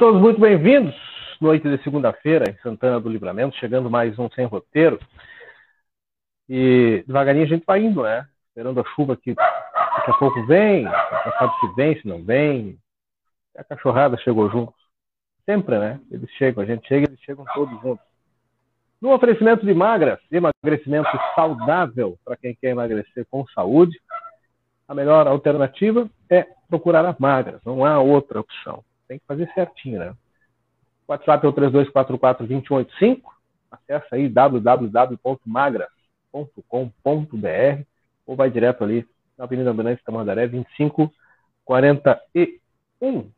Todos muito bem-vindos. Noite de segunda-feira em Santana do Livramento, chegando mais um sem roteiro. E devagarinho a gente vai indo, né? Esperando a chuva que daqui a pouco vem, não sabe se vem, se não vem. A cachorrada chegou junto. Sempre, né? Eles chegam, a gente chega, eles chegam todos juntos. No oferecimento de magras, emagrecimento saudável para quem quer emagrecer com saúde, a melhor alternativa é procurar a magras, não há outra opção tem que fazer certinho, né? O WhatsApp é o 3244-2185. Acesse aí www.magras.com.br ou vai direto ali na Avenida Bandeirantes Tamandaré 2541.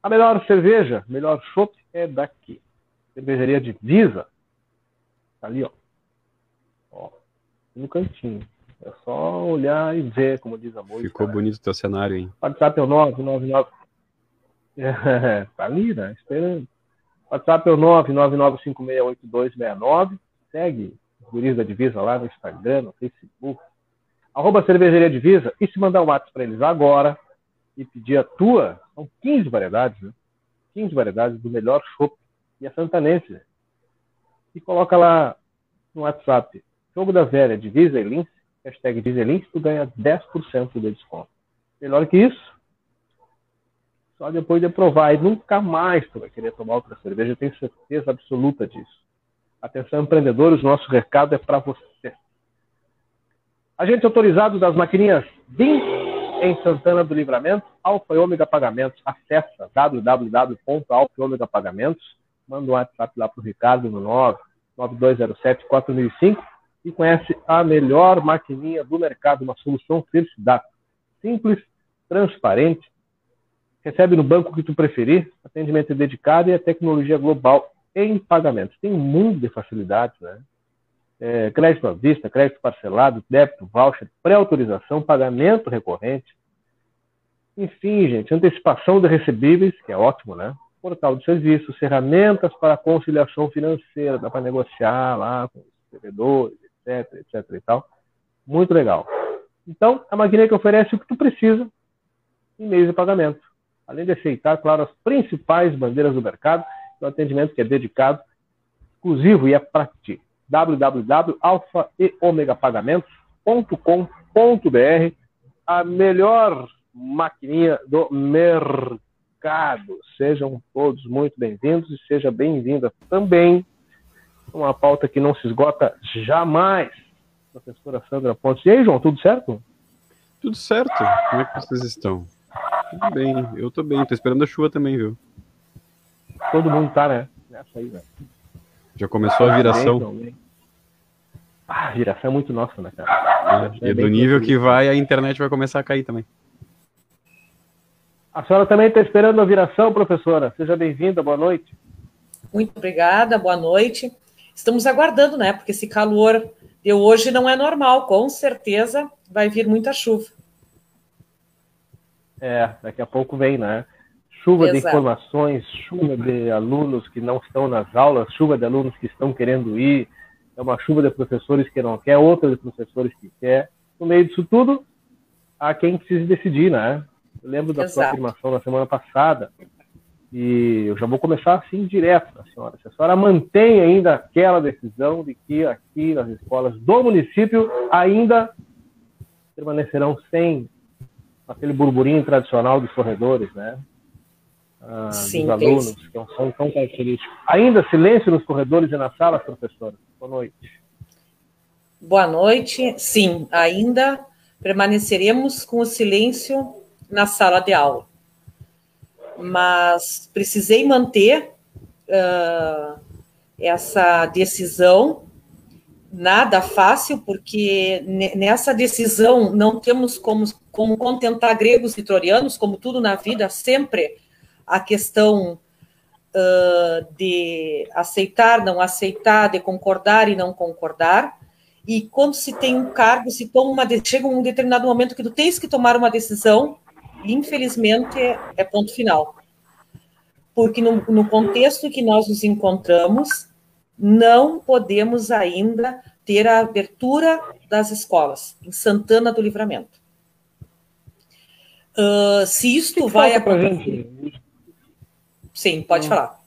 A melhor cerveja, melhor chopp é daqui. Cervejaria Divisa. Tá ali, ó. ó. No cantinho. É só olhar e ver, como diz a música. Ficou né? bonito o teu cenário, hein? WhatsApp é o 999 é, tá ali, né? Esperando. WhatsApp é o 999568269. Segue os guris da Divisa lá no Instagram, no Facebook. Arroba Cervejaria Divisa. E se mandar um WhatsApp para eles agora e pedir a tua, são 15 variedades, né? 15 variedades do melhor chopp e a santanense. E coloca lá no WhatsApp, Jogo da Velha, Divisa e Lince, hashtag Divisa e Lince, tu ganha 10% de desconto. Melhor que isso, só depois de provar. E nunca mais tu vai querer tomar outra cerveja, eu tenho certeza absoluta disso. Atenção, empreendedores, nosso recado é para você. Agente autorizado das maquininhas BIM em Santana do Livramento, Alfa e Ômega Pagamentos. Acesse www.alfa Pagamentos. Manda um WhatsApp lá para o Ricardo no 99207 4005 e conhece a melhor maquininha do mercado, uma solução felicidade. Simples, transparente, recebe no banco que tu preferir, atendimento dedicado e a tecnologia global em pagamentos. Tem um mundo de facilidades, né? É, crédito à vista, crédito parcelado, débito, voucher, pré-autorização, pagamento recorrente. Enfim, gente, antecipação de recebíveis, que é ótimo, né? Portal de serviços, ferramentas para conciliação financeira, dá para negociar lá com os devedores, etc, etc e tal. Muito legal. Então, a maquininha que oferece o que tu precisa em meios de pagamento além de aceitar, claro, as principais bandeiras do mercado, o atendimento que é dedicado, exclusivo e é para ti. www.alfaeomegapagamentos.com.br a melhor maquininha do mercado. Sejam todos muito bem-vindos e seja bem-vinda também uma pauta que não se esgota jamais. Professora Sandra Pontes. E aí, João, tudo certo? Tudo certo. Como é que vocês estão? Tudo bem, eu tô bem, tô esperando a chuva também, viu? Todo mundo tá, né? Nessa aí, velho. Já começou a viração. Ah, a viração é muito nossa, né, cara? É, é e do nível que vai, a internet vai começar a cair também. A senhora também está esperando a viração, professora. Seja bem-vinda, boa noite. Muito obrigada, boa noite. Estamos aguardando, né? Porque esse calor de hoje não é normal. Com certeza vai vir muita chuva. É, daqui a pouco vem, né? Chuva Exato. de informações, chuva de alunos que não estão nas aulas, chuva de alunos que estão querendo ir, é uma chuva de professores que não quer, outra de professores que quer. No meio disso tudo, há quem precise decidir, né? Eu lembro da Exato. sua afirmação na semana passada, e eu já vou começar assim direto, a senhora. Se a senhora mantém ainda aquela decisão de que aqui nas escolas do município ainda permanecerão sem aquele burburinho tradicional dos corredores, né? Ah, Sim, dos alunos, que é um som tão característico. Ainda silêncio nos corredores e nas salas, professora? Boa noite. Boa noite. Sim, ainda permaneceremos com o silêncio na sala de aula. Mas precisei manter uh, essa decisão nada fácil, porque nessa decisão não temos como, como contentar gregos e troianos, como tudo na vida, sempre a questão uh, de aceitar, não aceitar, de concordar e não concordar. E quando se tem um cargo, se toma uma, chega um determinado momento que tu tens que tomar uma decisão, infelizmente é ponto final. Porque no, no contexto que nós nos encontramos, não podemos ainda ter a abertura das escolas em Santana do Livramento. Uh, se isto vai acontecer. Sim, pode falar.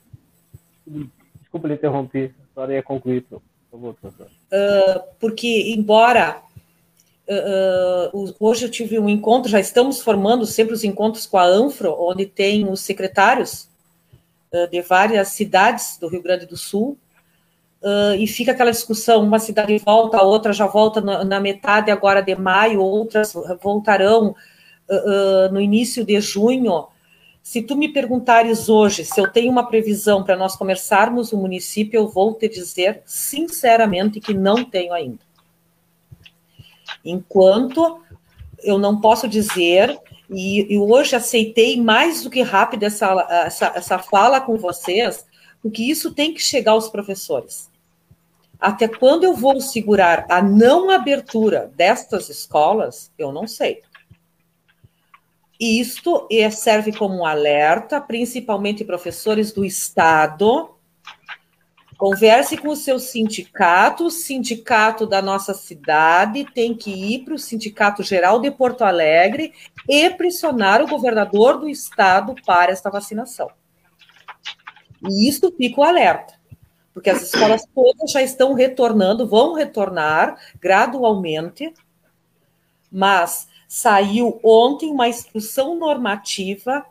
Desculpa lhe interromper, a senhora ia concluir, por favor, professor. porque embora uh, uh, hoje eu tive um encontro, já estamos formando sempre os encontros com a Anfro, onde tem os secretários uh, de várias cidades do Rio Grande do Sul, e fica aquela discussão, uma cidade volta, a outra já volta na, na metade agora de maio, outras voltarão no início de junho. Se tu me perguntares hoje se eu tenho uma previsão para nós começarmos o município, eu vou te dizer sinceramente que não tenho ainda. Enquanto eu não posso dizer, e, e hoje aceitei mais do que rápido essa, essa, essa fala com vocês, porque isso tem que chegar aos professores. Até quando eu vou segurar a não abertura destas escolas, eu não sei. Isto serve como um alerta, principalmente professores do Estado. Converse com o seu sindicato, o sindicato da nossa cidade tem que ir para o Sindicato Geral de Porto Alegre e pressionar o governador do Estado para esta vacinação. E isso fica o alerta, porque as escolas todas já estão retornando, vão retornar gradualmente, mas saiu ontem uma instrução normativa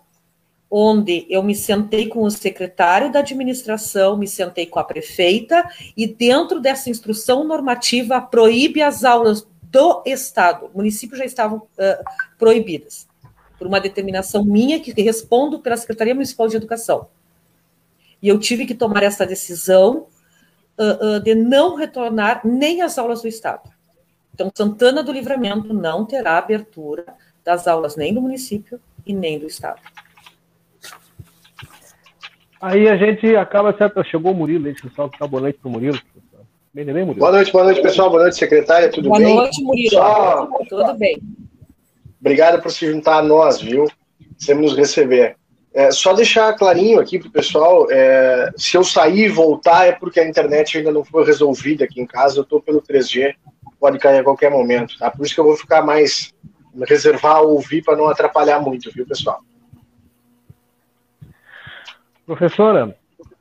onde eu me sentei com o secretário da administração, me sentei com a prefeita, e dentro dessa instrução normativa proíbe as aulas do Estado. O município já estavam uh, proibidas, por uma determinação minha, que respondo pela Secretaria Municipal de Educação. E eu tive que tomar essa decisão uh, uh, de não retornar nem às aulas do Estado. Então, Santana do Livramento não terá abertura das aulas nem do município e nem do Estado. Aí a gente acaba, certo? Chegou o Murilo, deixa eu só boa noite para o Murilo. Bem, bem, Murilo. Boa noite, boa noite, pessoal. Boa noite, secretária. Tudo boa bem? Boa noite, Murilo. Só... Tudo bem. Obrigado por se juntar a nós, viu? Sempre nos receber. É, só deixar clarinho aqui para o pessoal, é, se eu sair e voltar é porque a internet ainda não foi resolvida aqui em casa, eu estou pelo 3G, pode cair a qualquer momento, tá? Por isso que eu vou ficar mais, reservar ouvir para não atrapalhar muito, viu, pessoal? Professora,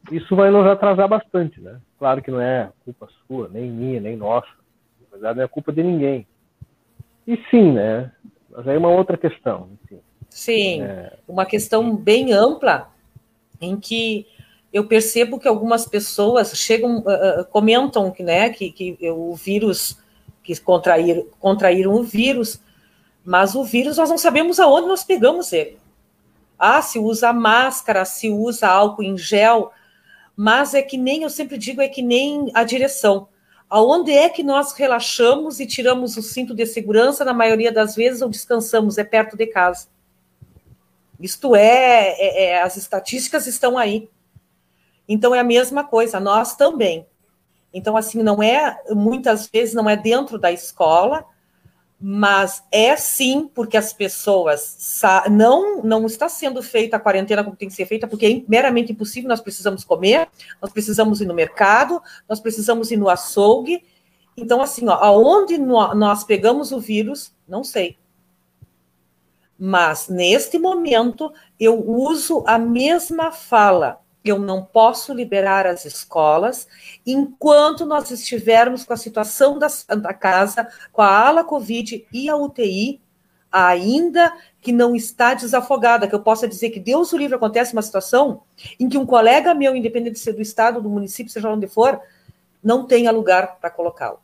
isso vai nos atrasar bastante, né? Claro que não é culpa sua, nem minha, nem nossa. Na verdade, não é culpa de ninguém. E sim, né? Mas aí é uma outra questão. Enfim. Sim, é... uma questão bem ampla, em que eu percebo que algumas pessoas chegam, uh, comentam que, né, que, que o vírus, que contrair, contraíram o vírus, mas o vírus nós não sabemos aonde nós pegamos ele. Ah, se usa máscara, se usa álcool em gel, mas é que nem, eu sempre digo, é que nem a direção. Aonde é que nós relaxamos e tiramos o cinto de segurança, na maioria das vezes, ou descansamos? É perto de casa. Isto é, é, é, as estatísticas estão aí. Então é a mesma coisa, nós também. Então, assim, não é, muitas vezes não é dentro da escola, mas é sim porque as pessoas não não está sendo feita a quarentena como tem que ser feita, porque é meramente impossível, nós precisamos comer, nós precisamos ir no mercado, nós precisamos ir no açougue. Então, assim, ó, aonde nós pegamos o vírus, não sei. Mas, neste momento, eu uso a mesma fala. Eu não posso liberar as escolas enquanto nós estivermos com a situação da Santa Casa, com a ala Covid e a UTI, ainda que não está desafogada, que eu possa dizer que Deus o livre acontece uma situação em que um colega meu, independente de ser do estado, do município, seja onde for, não tenha lugar para colocá-lo.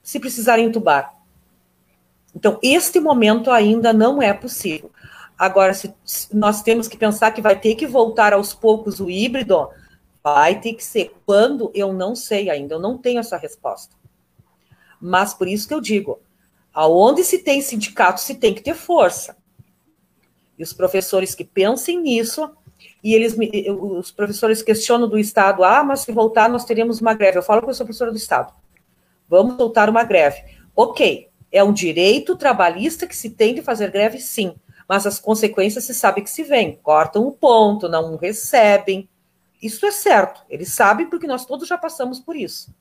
Se precisarem entubar, então, este momento ainda não é possível. Agora, se, nós temos que pensar que vai ter que voltar aos poucos o híbrido, vai ter que ser. Quando? Eu não sei ainda, eu não tenho essa resposta. Mas por isso que eu digo, aonde se tem sindicato, se tem que ter força. E os professores que pensem nisso, e eles os professores questionam do Estado, ah, mas se voltar nós teríamos uma greve. Eu falo com a professora do Estado, vamos voltar uma greve. Ok, é um direito trabalhista que se tem de fazer greve, sim, mas as consequências se sabe que se vem. Cortam o ponto, não recebem. Isso é certo, eles sabem porque nós todos já passamos por isso.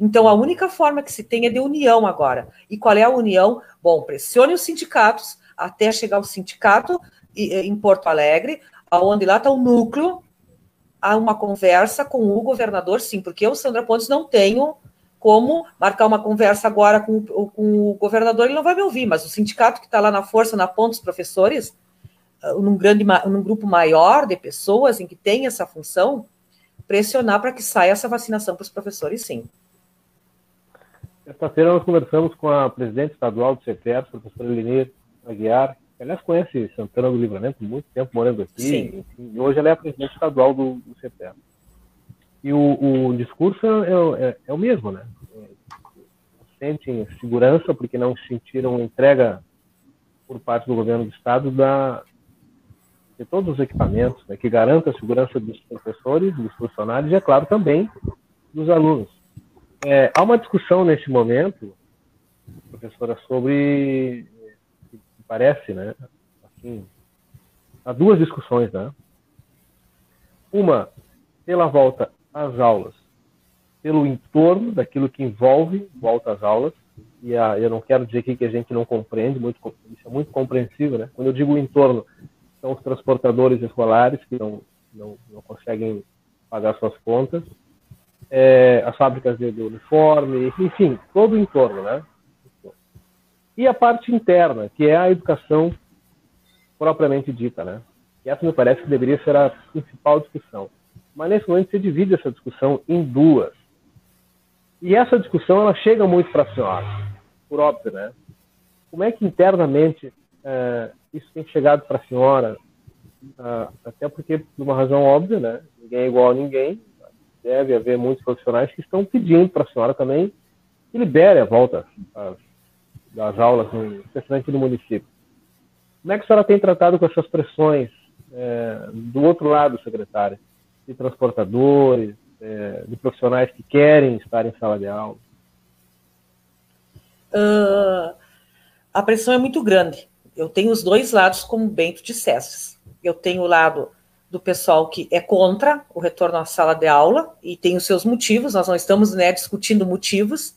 Então, a única forma que se tem é de união agora. E qual é a união? Bom, pressione os sindicatos até chegar o sindicato em Porto Alegre, aonde lá está o núcleo, há uma conversa com o governador, sim, porque eu, Sandra Pontes, não tenho como marcar uma conversa agora com, com o governador, ele não vai me ouvir, mas o sindicato que está lá na força, na ponta dos professores, ah, num, grande, num grupo maior de pessoas em que tem essa função, pressionar para que saia essa vacinação para os professores, sim. Sexta-feira nós conversamos com a presidente estadual do CETER, professora Elenir Aguiar, que aliás conhece Santana do Livramento muito tempo morando aqui, enfim, e hoje ela é a presidente estadual do, do CETER. E o, o discurso é, é, é, o mesmo, né? Sentem segurança porque não sentiram entrega por parte do governo do estado da, de todos os equipamentos, né, que garanta a segurança dos professores, dos funcionários e, é claro, também dos alunos. É, há uma discussão nesse momento, professora, sobre parece, né? Assim, há duas discussões, né? Uma pela volta às aulas, pelo entorno daquilo que envolve volta às aulas, e a, eu não quero dizer aqui que a gente não compreende, muito, isso é muito compreensível, né? Quando eu digo entorno, são os transportadores escolares que não, não, não conseguem pagar suas contas, é, as fábricas de, de uniforme, enfim, todo o entorno, né? E a parte interna, que é a educação propriamente dita, né? E essa me parece que deveria ser a principal discussão. Mas nesse momento você divide essa discussão em duas. E essa discussão ela chega muito para a senhora, por óbvio, né? Como é que internamente é, isso tem chegado para a senhora? É, até porque, por uma razão óbvia, né? Ninguém é igual a ninguém. Deve haver muitos profissionais que estão pedindo para a senhora também que libere a volta das aulas, especialmente no município. Como é que a senhora tem tratado com essas pressões é, do outro lado, secretária, de transportadores, é, de profissionais que querem estar em sala de aula? Uh, a pressão é muito grande. Eu tenho os dois lados, como bem tu disseste. Eu tenho o lado do pessoal que é contra o retorno à sala de aula e tem os seus motivos. Nós não estamos né, discutindo motivos,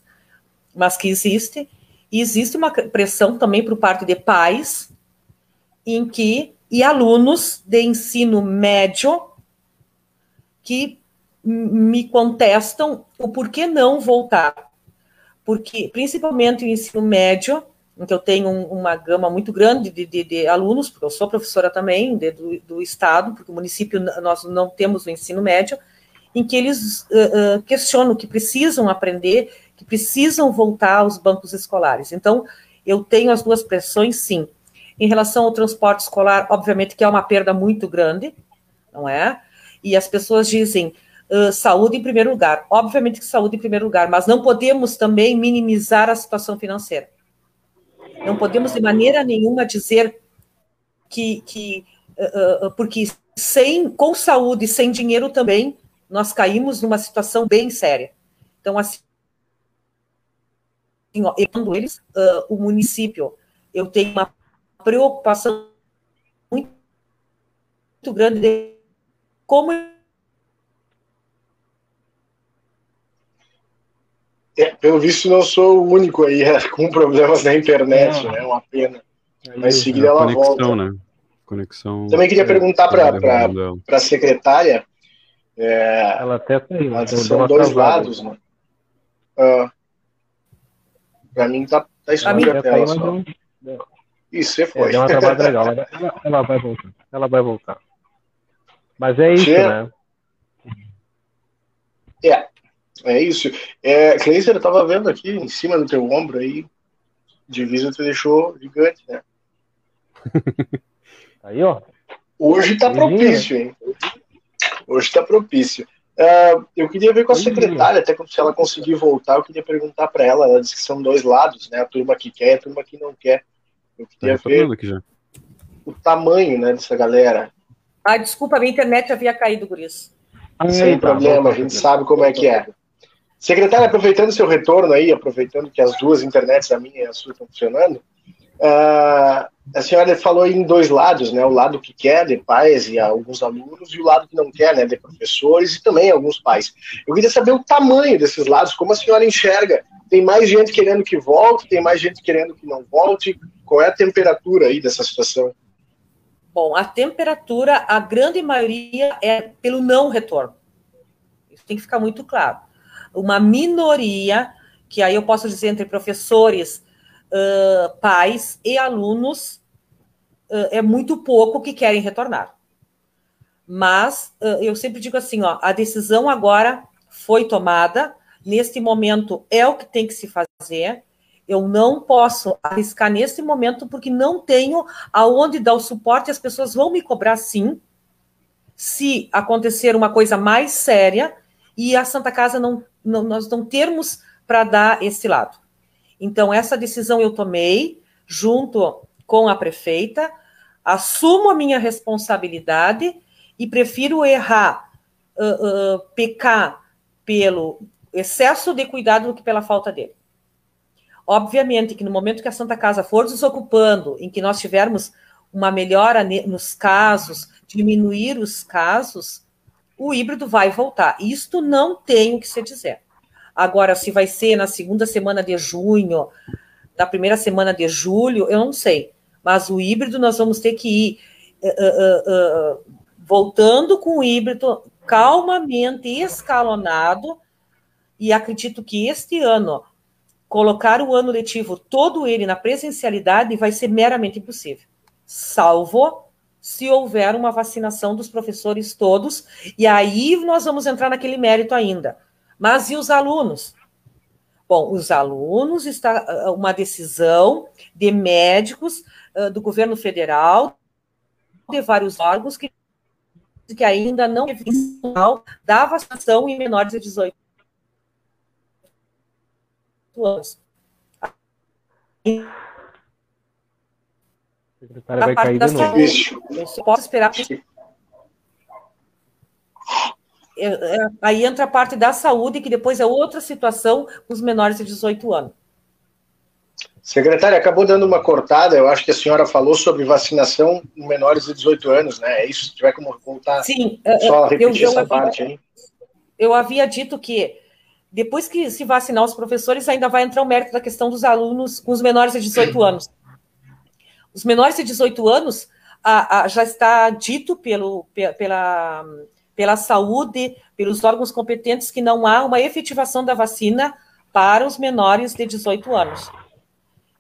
mas que existe. E existe uma pressão também por parte de pais em que e alunos de ensino médio que me contestam o porquê não voltar. Porque, principalmente o ensino médio, em que eu tenho uma gama muito grande de, de, de alunos, porque eu sou professora também de, do, do, Estado, porque o município nós não temos o ensino médio, em que eles uh, questionam que precisam aprender que precisam voltar aos bancos escolares. Então, eu tenho as duas pressões, sim. Em relação ao transporte escolar, obviamente que é uma perda muito grande, não é? E as pessoas dizem uh, saúde em primeiro lugar. Obviamente que saúde em primeiro lugar, mas não podemos também minimizar a situação financeira. Não podemos de maneira nenhuma dizer que, que uh, uh, porque sem com saúde, sem dinheiro também, nós caímos numa situação bem séria. Então, assim, educando eles, uh, o município, eu tenho uma preocupação muito, muito grande de como É, pelo visto, não sou o único aí é, com problemas na internet, né? É uma pena. Mas seguida ela conexão, volta. Né? Conexão. Também queria perguntar para a secretária. É, ela até tem. São dois lados, né? Uh, Pra mim tá, tá escuro a tela só. Isso, você foi. É, deu uma trabalhada legal. Ela, ela, vai voltar. Ela vai voltar. Mas é isso, né? É, é isso. É, Cleiser, eu tava vendo aqui em cima do teu ombro aí, divisa te deixou gigante, né? Aí, ó. Hoje tá propício, hein? Hoje tá propício. Uh, eu queria ver com a secretária, até se ela conseguir voltar, eu queria perguntar para ela. Ela disse que são dois lados, né? A turma que quer e a turma que não quer. Eu queria tá, ver o tamanho né, dessa galera. Ah, desculpa, a minha internet havia caído por isso. Ah, Sem tá, problema, a gente sabe como é que é. Secretária, aproveitando seu retorno aí, aproveitando que as duas internets, a minha e a sua, estão funcionando, uh, a senhora falou em dois lados, né? O lado que quer de pais e alguns alunos e o lado que não quer, né? De professores e também alguns pais. Eu queria saber o tamanho desses lados, como a senhora enxerga. Tem mais gente querendo que volte, tem mais gente querendo que não volte. Qual é a temperatura aí dessa situação? Bom, a temperatura, a grande maioria é pelo não retorno. Isso tem que ficar muito claro. Uma minoria, que aí eu posso dizer entre professores, uh, pais e alunos, uh, é muito pouco que querem retornar. Mas uh, eu sempre digo assim, ó, a decisão agora foi tomada, neste momento é o que tem que se fazer. Eu não posso arriscar nesse momento porque não tenho aonde dar o suporte. As pessoas vão me cobrar sim, se acontecer uma coisa mais séria e a Santa Casa não, não nós não termos para dar esse lado. Então essa decisão eu tomei junto com a prefeita, assumo a minha responsabilidade e prefiro errar, uh, uh, pecar pelo excesso de cuidado do que pela falta dele. Obviamente que no momento que a Santa Casa for desocupando, em que nós tivermos uma melhora nos casos, diminuir os casos, o híbrido vai voltar. Isto não tem o que se dizer. Agora, se vai ser na segunda semana de junho, na primeira semana de julho, eu não sei. Mas o híbrido nós vamos ter que ir uh, uh, voltando com o híbrido calmamente, escalonado, e acredito que este ano, colocar o ano letivo todo ele na presencialidade vai ser meramente impossível, salvo se houver uma vacinação dos professores todos, e aí nós vamos entrar naquele mérito ainda. Mas e os alunos? Bom, os alunos está ah, uma decisão de médicos uh, do governo federal, de vários órgãos que que ainda não sinal da vacinação em menores de 18 anos. Secretária vai cair de novo. Eu só posso esperar. É, é, aí entra a parte da saúde, que depois é outra situação com os menores de 18 anos. Secretária, acabou dando uma cortada, eu acho que a senhora falou sobre vacinação em menores de 18 anos, né? É isso? Se tiver como voltar, Sim, só repetir eu, eu essa havia, parte aí. Eu havia dito que depois que se vacinar os professores, ainda vai entrar o mérito da questão dos alunos com os menores de 18 anos. Os menores de 18 anos a, a, já está dito pelo, pela, pela saúde, pelos órgãos competentes, que não há uma efetivação da vacina para os menores de 18 anos.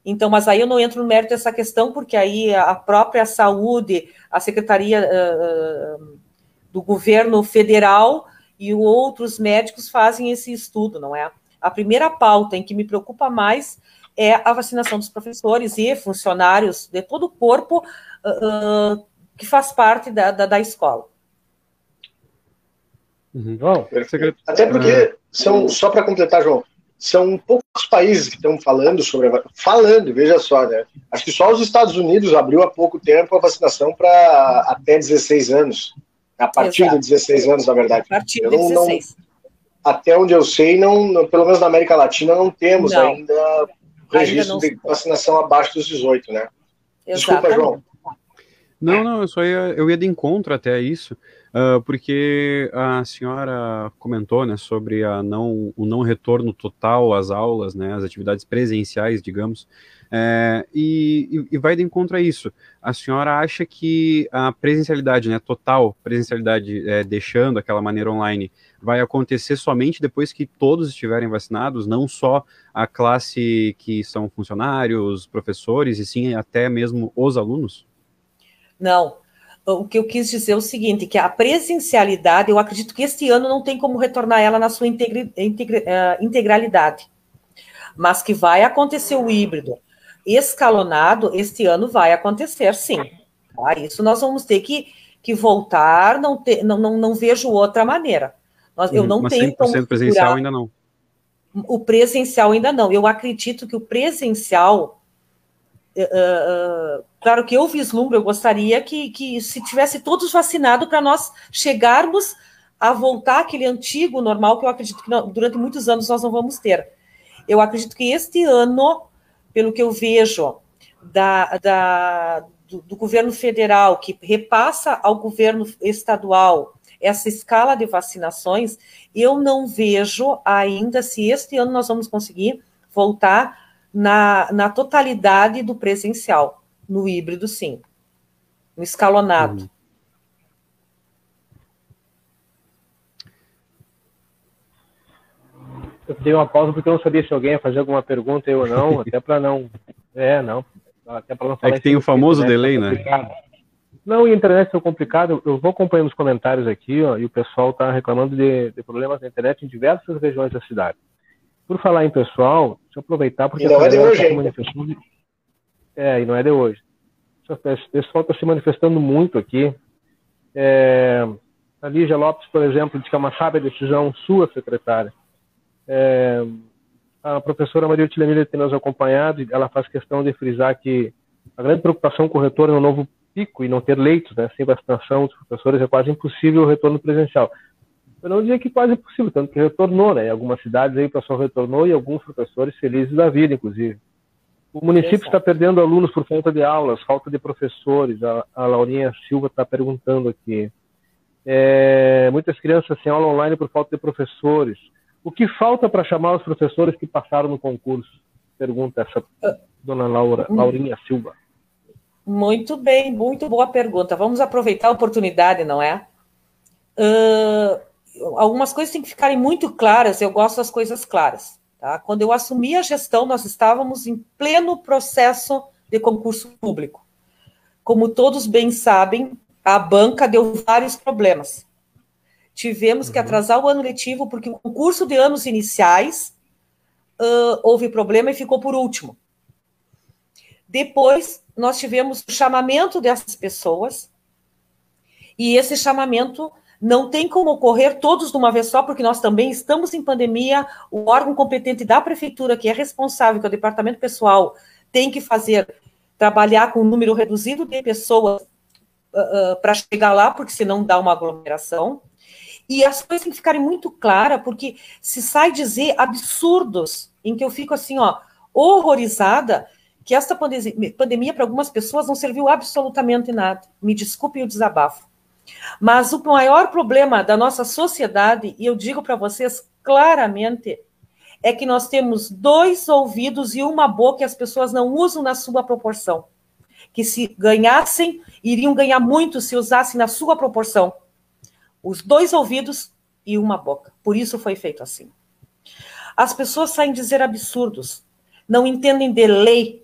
Então, mas aí eu não entro no mérito dessa questão, porque aí a própria saúde, a Secretaria uh, do Governo Federal e outros médicos fazem esse estudo, não é? A primeira pauta em que me preocupa mais é a vacinação dos professores e funcionários de todo o corpo uh, que faz parte da, da, da escola. Uhum. João, até porque são só para completar, João, são poucos países que estão falando sobre a falando, veja só, né? Acho que só os Estados Unidos abriu há pouco tempo a vacinação para até 16 anos. A partir Exato. de 16 anos, na verdade. A partir de 16. Não, até onde eu sei, não, pelo menos na América Latina, não temos não. ainda registro ainda de vacinação abaixo dos 18, né? Desculpa, João. Não, não, eu só ia, eu ia de encontro até isso, Uh, porque a senhora comentou né, sobre a não, o não retorno total às aulas, né, às atividades presenciais, digamos, é, e, e, vai de encontro a isso. A senhora acha que a presencialidade né, total, presencialidade é, deixando aquela maneira online, vai acontecer somente depois que todos estiverem vacinados, não só a classe que são funcionários, professores, e sim até mesmo os alunos? Não, o que eu quis dizer é o seguinte, que a presencialidade, eu acredito que este ano não tem como retornar ela na sua uh, integralidade, mas que vai acontecer o híbrido escalonado, este ano vai acontecer, sim. Tá? Isso nós vamos ter que, que voltar, não, não, não, não vejo outra maneira. Nós, eu não mas tenho 100% presencial ainda não. O presencial ainda não. Eu acredito que o presencial Uh, claro que eu vislumbro, eu gostaria que, que se tivesse todos vacinados para nós chegarmos a voltar àquele antigo normal que eu acredito que não, durante muitos anos nós não vamos ter. Eu acredito que este ano, pelo que eu vejo da, da do, do, governo federal, que repassa ao governo estadual essa escala de vacinações, eu não vejo ainda se este ano nós vamos conseguir voltar na, na totalidade do presencial. No híbrido, sim. no escalonado. Eu dei uma pausa porque eu não sabia se alguém ia fazer alguma pergunta eu ou não, até para não. É, não. Até para não falar. É que tem o famoso né, delay, né? Não, e a internet é complicado. Eu vou acompanhando os comentários aqui, ó, e o pessoal está reclamando de, de, problemas na internet em diversas regiões da cidade. Por falar em pessoal, deixa eu aproveitar porque. E não é de hoje, tá manifestando... É, e não é de hoje. O pessoal está se manifestando muito aqui. É, a Lígia Lopes, por exemplo, diz que é uma sábia decisão sua, secretária. É, a professora Maria Otília tem nos acompanhado e ela faz questão de frisar que a grande preocupação com o retorno é um novo pico e não ter leitos, né, sem vacinação dos professores, é quase impossível o retorno presencial. Eu não diria que quase impossível, tanto que retornou, né? Em algumas cidades aí o pessoal retornou e alguns professores felizes da vida, inclusive. O município está perdendo alunos por falta de aulas, falta de professores. A, a Laurinha Silva está perguntando aqui. É, muitas crianças sem aula online por falta de professores. O que falta para chamar os professores que passaram no concurso? Pergunta essa dona Laura. Laurinha Silva. Muito bem, muito boa pergunta. Vamos aproveitar a oportunidade, não é? Uh, algumas coisas têm que ficarem muito claras, eu gosto das coisas claras. Tá? Quando eu assumi a gestão, nós estávamos em pleno processo de concurso público. Como todos bem sabem, a banca deu vários problemas. Tivemos uhum. que atrasar o ano letivo, porque o concurso de anos iniciais uh, houve problema e ficou por último. Depois, nós tivemos o chamamento dessas pessoas, e esse chamamento não tem como ocorrer todos de uma vez só, porque nós também estamos em pandemia. O órgão competente da prefeitura, que é responsável, que é o departamento pessoal, tem que fazer, trabalhar com um número reduzido de pessoas uh, uh, para chegar lá, porque senão dá uma aglomeração. E as coisas têm que ficarem muito claras, porque se sai dizer absurdos, em que eu fico assim, ó, horrorizada, que esta pandemia para algumas pessoas não serviu absolutamente nada. Me desculpe o desabafo. Mas o maior problema da nossa sociedade, e eu digo para vocês claramente, é que nós temos dois ouvidos e uma boca e as pessoas não usam na sua proporção. Que se ganhassem, iriam ganhar muito se usassem na sua proporção. Os dois ouvidos e uma boca. Por isso foi feito assim. As pessoas saem dizer absurdos, não entendem de lei,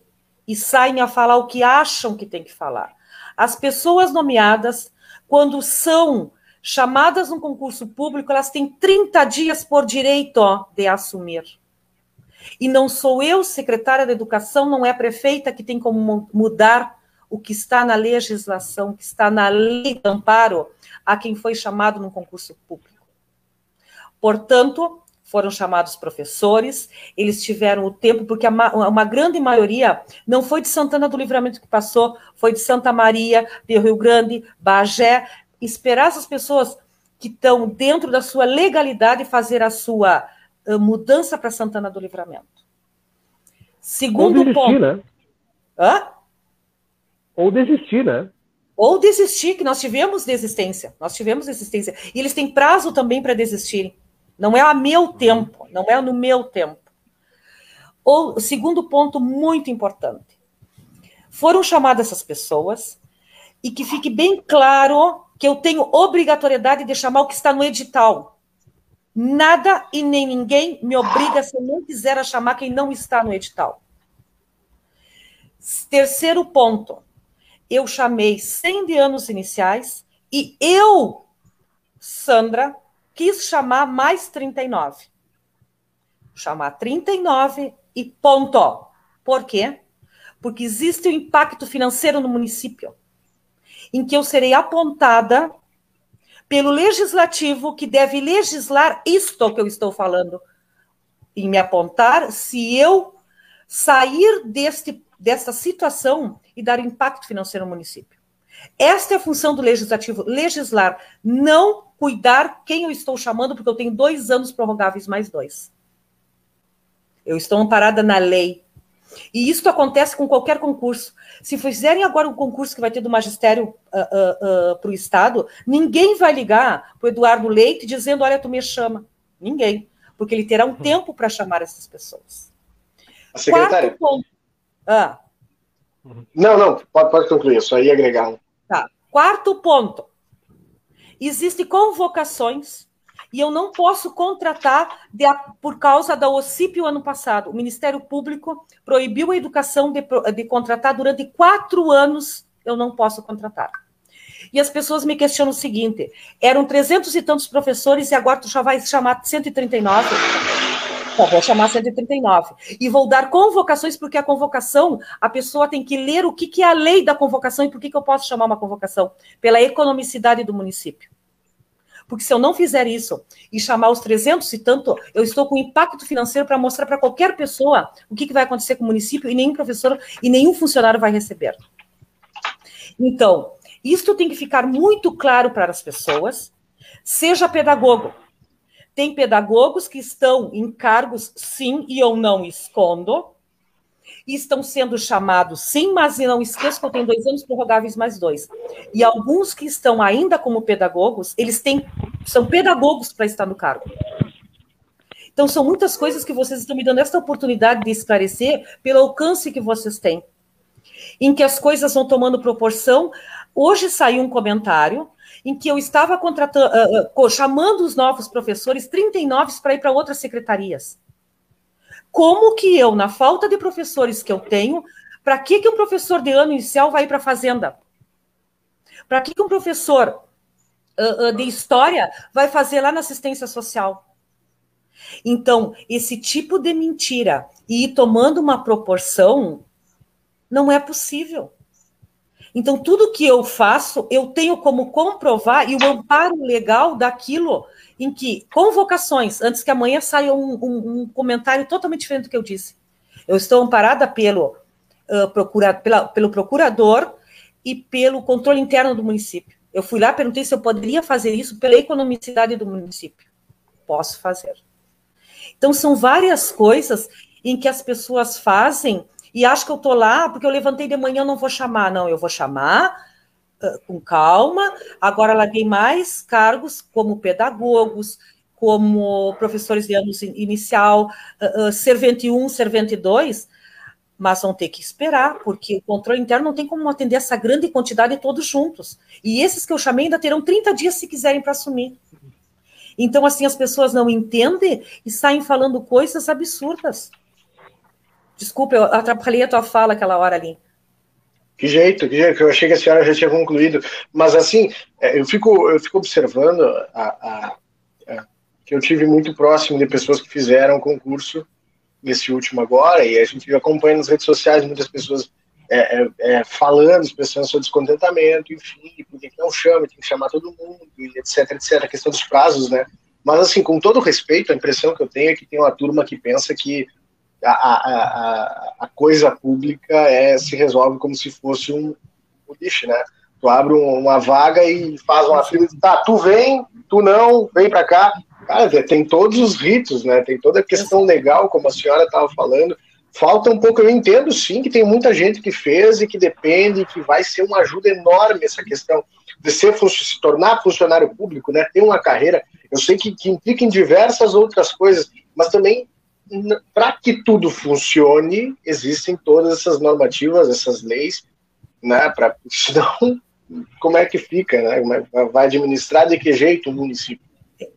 e saem a falar o que acham que tem que falar. As pessoas nomeadas, quando são chamadas no concurso público, elas têm 30 dias por direito ó, de assumir. E não sou eu, secretária da Educação, não é prefeita que tem como mudar o que está na legislação, que está na lei de amparo a quem foi chamado no concurso público. Portanto, foram chamados professores, eles tiveram o tempo, porque uma grande maioria não foi de Santana do Livramento que passou, foi de Santa Maria, de Rio Grande, Bagé. Esperar essas pessoas que estão dentro da sua legalidade fazer a sua uh, mudança para Santana do Livramento. Segundo Ou desistir, ponto. Né? Hã? Ou desistir, né? Ou desistir, que nós tivemos desistência. Nós tivemos desistência. E eles têm prazo também para desistirem. Não é a meu tempo, não é no meu tempo. O segundo ponto muito importante. Foram chamadas essas pessoas e que fique bem claro que eu tenho obrigatoriedade de chamar o que está no edital. Nada e nem ninguém me obriga, se eu não quiser, a chamar quem não está no edital. Terceiro ponto. Eu chamei 100 de anos iniciais e eu, Sandra, quis chamar mais 39. Chamar 39 e ponto. Por quê? Porque existe o um impacto financeiro no município, em que eu serei apontada pelo legislativo que deve legislar isto que eu estou falando, em me apontar se eu sair deste, desta situação e dar impacto financeiro no município. Esta é a função do legislativo, legislar, não cuidar quem eu estou chamando, porque eu tenho dois anos prorrogáveis mais dois. Eu estou amparada na lei. E isso acontece com qualquer concurso. Se fizerem agora um concurso que vai ter do magistério uh, uh, uh, para o Estado, ninguém vai ligar para o Eduardo Leite dizendo: Olha, tu me chama. Ninguém. Porque ele terá um uhum. tempo para chamar essas pessoas. A secretária. Ah. Não, não, pode, pode concluir, só ia agregar. Tá. Quarto ponto. Existem convocações e eu não posso contratar de, por causa da OCIP o ano passado. O Ministério Público proibiu a educação de, de contratar durante quatro anos. Eu não posso contratar. E as pessoas me questionam o seguinte: eram 300 e tantos professores e agora tu já vai chamar 139? Só vou chamar 139. E vou dar convocações, porque a convocação, a pessoa tem que ler o que, que é a lei da convocação e por que, que eu posso chamar uma convocação? Pela economicidade do município. Porque se eu não fizer isso e chamar os 300 e tanto, eu estou com impacto financeiro para mostrar para qualquer pessoa o que, que vai acontecer com o município e nenhum professor e nenhum funcionário vai receber. Então, isto tem que ficar muito claro para as pessoas. Seja pedagogo, tem pedagogos que estão em cargos, sim, e eu não escondo, e estão sendo chamados, sim, mas não esqueça que eu tenho dois anos prorrogáveis mais dois. E alguns que estão ainda como pedagogos, eles têm, são pedagogos para estar no cargo. Então, são muitas coisas que vocês estão me dando esta oportunidade de esclarecer pelo alcance que vocês têm. Em que as coisas vão tomando proporção. Hoje saiu um comentário em que eu estava contratando, uh, uh, chamando os novos professores, 39 para ir para outras secretarias. Como que eu, na falta de professores que eu tenho, para que, que um professor de ano inicial vai para a fazenda? Para que, que um professor uh, de história vai fazer lá na assistência social? Então, esse tipo de mentira e ir tomando uma proporção não é possível. Então, tudo que eu faço, eu tenho como comprovar e o amparo legal daquilo em que convocações, antes que amanhã saia um, um, um comentário totalmente diferente do que eu disse. Eu estou amparada pelo, uh, procura, pela, pelo procurador e pelo controle interno do município. Eu fui lá, perguntei se eu poderia fazer isso pela economicidade do município. Posso fazer. Então, são várias coisas em que as pessoas fazem e acho que eu tô lá porque eu levantei de manhã, não vou chamar, não, eu vou chamar uh, com calma. Agora larguei mais cargos como pedagogos, como professores de anos inicial, uh, uh, servente 1, servente 2, mas vão ter que esperar, porque o controle interno não tem como atender essa grande quantidade todos juntos. E esses que eu chamei ainda terão 30 dias se quiserem para assumir. Então, assim, as pessoas não entendem e saem falando coisas absurdas. Desculpa, eu atrapalhei a tua fala aquela hora ali. Que jeito, que jeito, eu achei que a senhora já tinha concluído. Mas assim, é, eu fico, eu fico observando a, a, a, que eu tive muito próximo de pessoas que fizeram concurso nesse último agora, e a gente acompanha nas redes sociais muitas pessoas é, é, é, falando, expressando seu descontentamento, enfim, porque não chama, tem que chamar todo mundo, etc, etc, a questão dos prazos, né? Mas assim, com todo respeito, a impressão que eu tenho é que tem uma turma que pensa que a, a, a, coisa pública é, se resolve como se fosse um, lixo, né? Tu abre um, uma vaga e faz uma fila, tá, tu vem, tu não, vem para cá. Cara, tem todos os ritos, né? Tem toda a questão legal, como a senhora estava falando. Falta um pouco, eu entendo sim que tem muita gente que fez e que depende, que vai ser uma ajuda enorme essa questão de ser, se tornar funcionário público, né? Ter uma carreira, eu sei que, que implica em diversas outras coisas, mas também para que tudo funcione, existem todas essas normativas, essas leis, né? Para senão, como é que fica, né? É vai administrar de que jeito o município?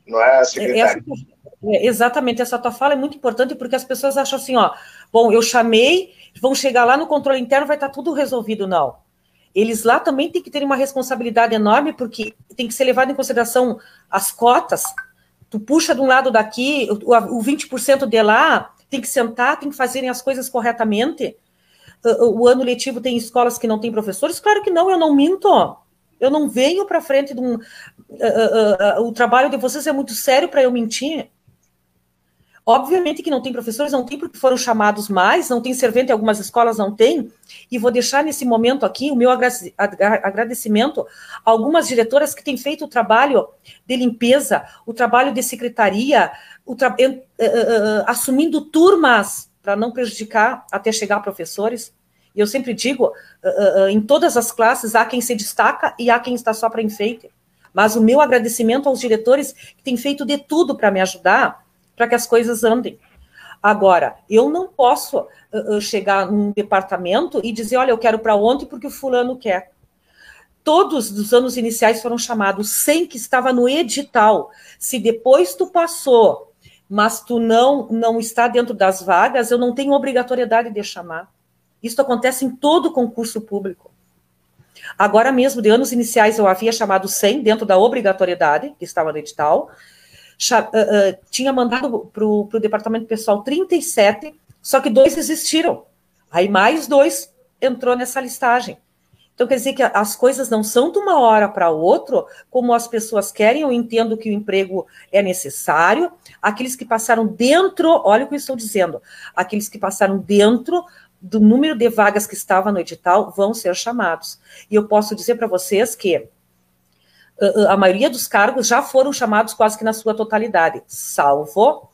Não é, secretário? Essa, é, exatamente, essa tua fala é muito importante porque as pessoas acham assim, ó, bom, eu chamei, vão chegar lá no controle interno, vai estar tá tudo resolvido, não. Eles lá também têm que ter uma responsabilidade enorme, porque tem que ser levado em consideração as cotas, tu puxa de um lado daqui, o, o 20% de lá, tem que sentar, tem que fazerem as coisas corretamente. O, ano letivo tem escolas que não têm professores? Claro que não, eu não minto. Eu não venho para frente de um. Uh, uh, uh, o trabalho de vocês é muito sério para eu mentir. Obviamente que não tem professores, não tem porque foram chamados mais, não tem servente em algumas escolas, não tem. E vou deixar nesse momento aqui o meu agradecimento a algumas diretoras que têm feito o trabalho de limpeza, o trabalho de secretaria, tra uh, uh, uh, assumindo turmas para não prejudicar até chegar professores. E eu sempre digo, em todas as classes há quem se destaca e há quem está só para enfeite. Mas o meu agradecimento aos diretores que têm feito de tudo para me ajudar para que as coisas andem. Agora, eu não posso uh, chegar num departamento e dizer, olha, eu quero para ontem porque o fulano quer. todos os anos iniciais foram chamados, sem que estava no edital. Se depois tu passou, mas tu não não está dentro das vagas, eu não tenho obrigatoriedade de chamar. Isso acontece em todo concurso público. Agora mesmo, de anos iniciais, eu havia chamado 100 dentro da obrigatoriedade, que estava no edital. Uh, uh, tinha mandado para o departamento pessoal 37, só que dois existiram. Aí mais dois entrou nessa listagem. Então, quer dizer que as coisas não são de uma hora para outra, como as pessoas querem. Eu entendo que o emprego é necessário. Aqueles que passaram dentro, olha o que eu estou dizendo, aqueles que passaram dentro do número de vagas que estava no edital vão ser chamados. E eu posso dizer para vocês que a maioria dos cargos já foram chamados quase que na sua totalidade, salvo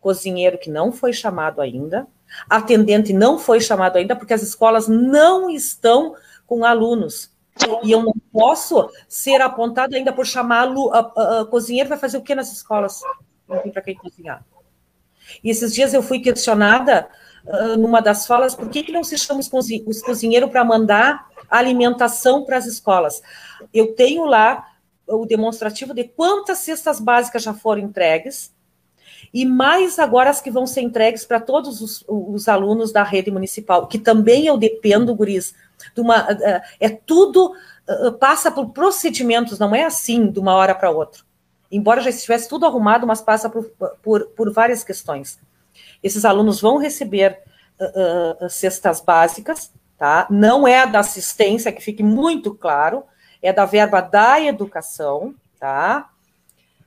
cozinheiro que não foi chamado ainda, atendente não foi chamado ainda, porque as escolas não estão com alunos. E eu não posso ser apontado ainda por chamá-lo. cozinheiro vai fazer o que nas escolas? Não tem para quem cozinhar. E esses dias eu fui questionada uh, numa das falas por que, que não se chama os, cozinhe os cozinheiros para mandar alimentação para as escolas. Eu tenho lá o demonstrativo de quantas cestas básicas já foram entregues, e mais agora as que vão ser entregues para todos os, os, alunos da rede municipal, que também eu dependo, Guris, de uma, uh, é tudo uh, passa por procedimentos, não é assim de uma hora para outra. Embora já estivesse tudo arrumado, mas passa por, por, por várias questões. Esses alunos vão receber uh, cestas básicas, tá? Não é da assistência, que fique muito claro, é da verba da educação, tá?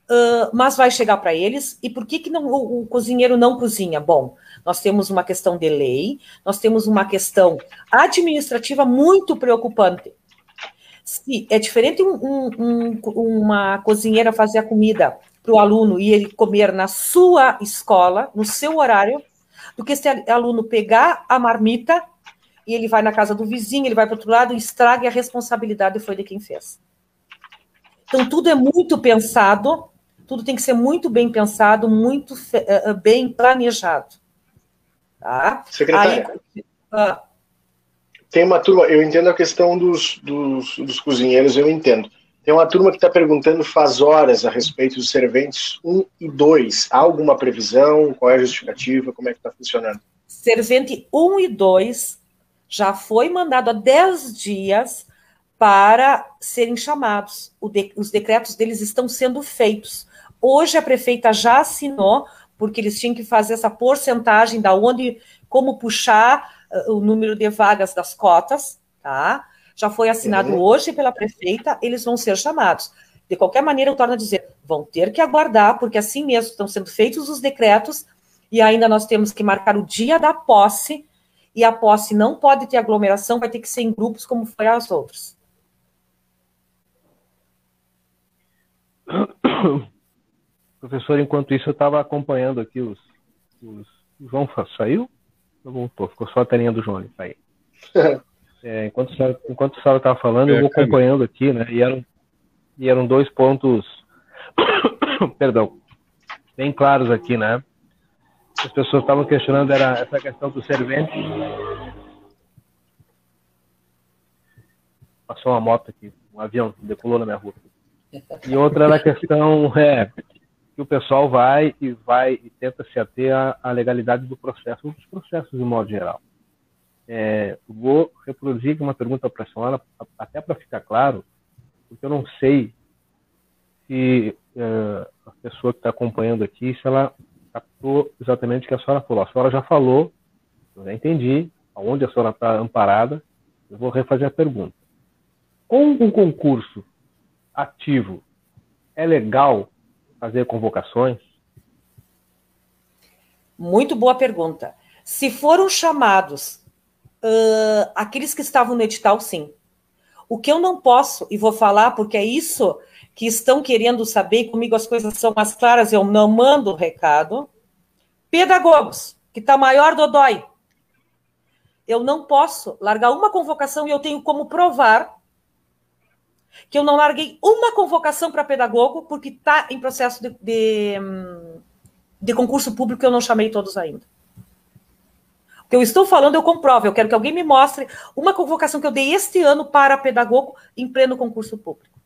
Uh, mas vai chegar para eles. E por que, que não, o, o, cozinheiro não cozinha? Bom, nós temos uma questão de lei, nós temos uma questão administrativa muito preocupante. Se é diferente um, um, uma cozinheira fazer a comida para o aluno e ele comer na sua escola, no seu horário, do que esse aluno pegar a marmita e ele vai na casa do vizinho, ele vai para outro lado e estraga e a responsabilidade foi de quem fez. Então, tudo é muito pensado tudo tem que ser muito bem pensado, muito uh, bem planejado. Tá? Secretária. Aí, uh, tem uma turma, eu entendo a questão dos, dos, dos cozinheiros, eu entendo. Tem uma turma que está perguntando faz horas a respeito dos serventes 1 e 2. Há alguma previsão? Qual é a justificativa? Como é que está funcionando? Servente 1 e 2 já foi mandado há 10 dias para serem chamados. De, os decretos deles estão sendo feitos. Hoje a prefeita já assinou, porque eles tinham que fazer essa porcentagem da onde, como puxar uh, o número de vagas das cotas, tá? Já foi assinado uhum. hoje pela prefeita, eles vão ser chamados. De qualquer maneira, eu torno a dizer, vão ter que aguardar, porque assim mesmo estão sendo feitos os decretos, e ainda nós temos que marcar o dia da posse, e a posse não pode ter aglomeração, vai ter que ser em grupos como foi as outras. Professor, enquanto isso eu estava acompanhando aqui os, os. O João saiu? Não voltou, ficou só a telinha do João tá aí. É, enquanto, enquanto o Sara estava falando, eu vou acompanhando aqui, né? E eram, e eram dois pontos, perdão, bem claros aqui, né? As pessoas estavam questionando era essa questão do servente. Passou uma moto aqui, um avião decolou na minha rua. E outra era a questão é, que o pessoal vai e vai e tenta se ater à, legalidade do processo, dos processos de modo geral. É, vou reproduzir uma pergunta para a senhora, até para ficar claro, porque eu não sei se é, a pessoa que está acompanhando aqui, se ela captou exatamente o que a senhora falou. A senhora já falou, eu já entendi aonde a senhora está amparada, eu vou refazer a pergunta. Com um concurso ativo, é legal fazer convocações? Muito boa pergunta. Se foram chamados uh, aqueles que estavam no edital, sim. O que eu não posso, e vou falar porque é isso que estão querendo saber, e comigo as coisas são mais claras, eu não mando o recado. Pedagogos, que está maior do dói. Eu não posso largar uma convocação e eu tenho como provar que eu não larguei uma convocação para pedagogo porque está em processo de, de, de, concurso público que eu não chamei todos ainda. que eu estou falando, eu comprovo. Eu quero que alguém me mostre uma convocação que eu dei este ano para pedagogo em pleno concurso público.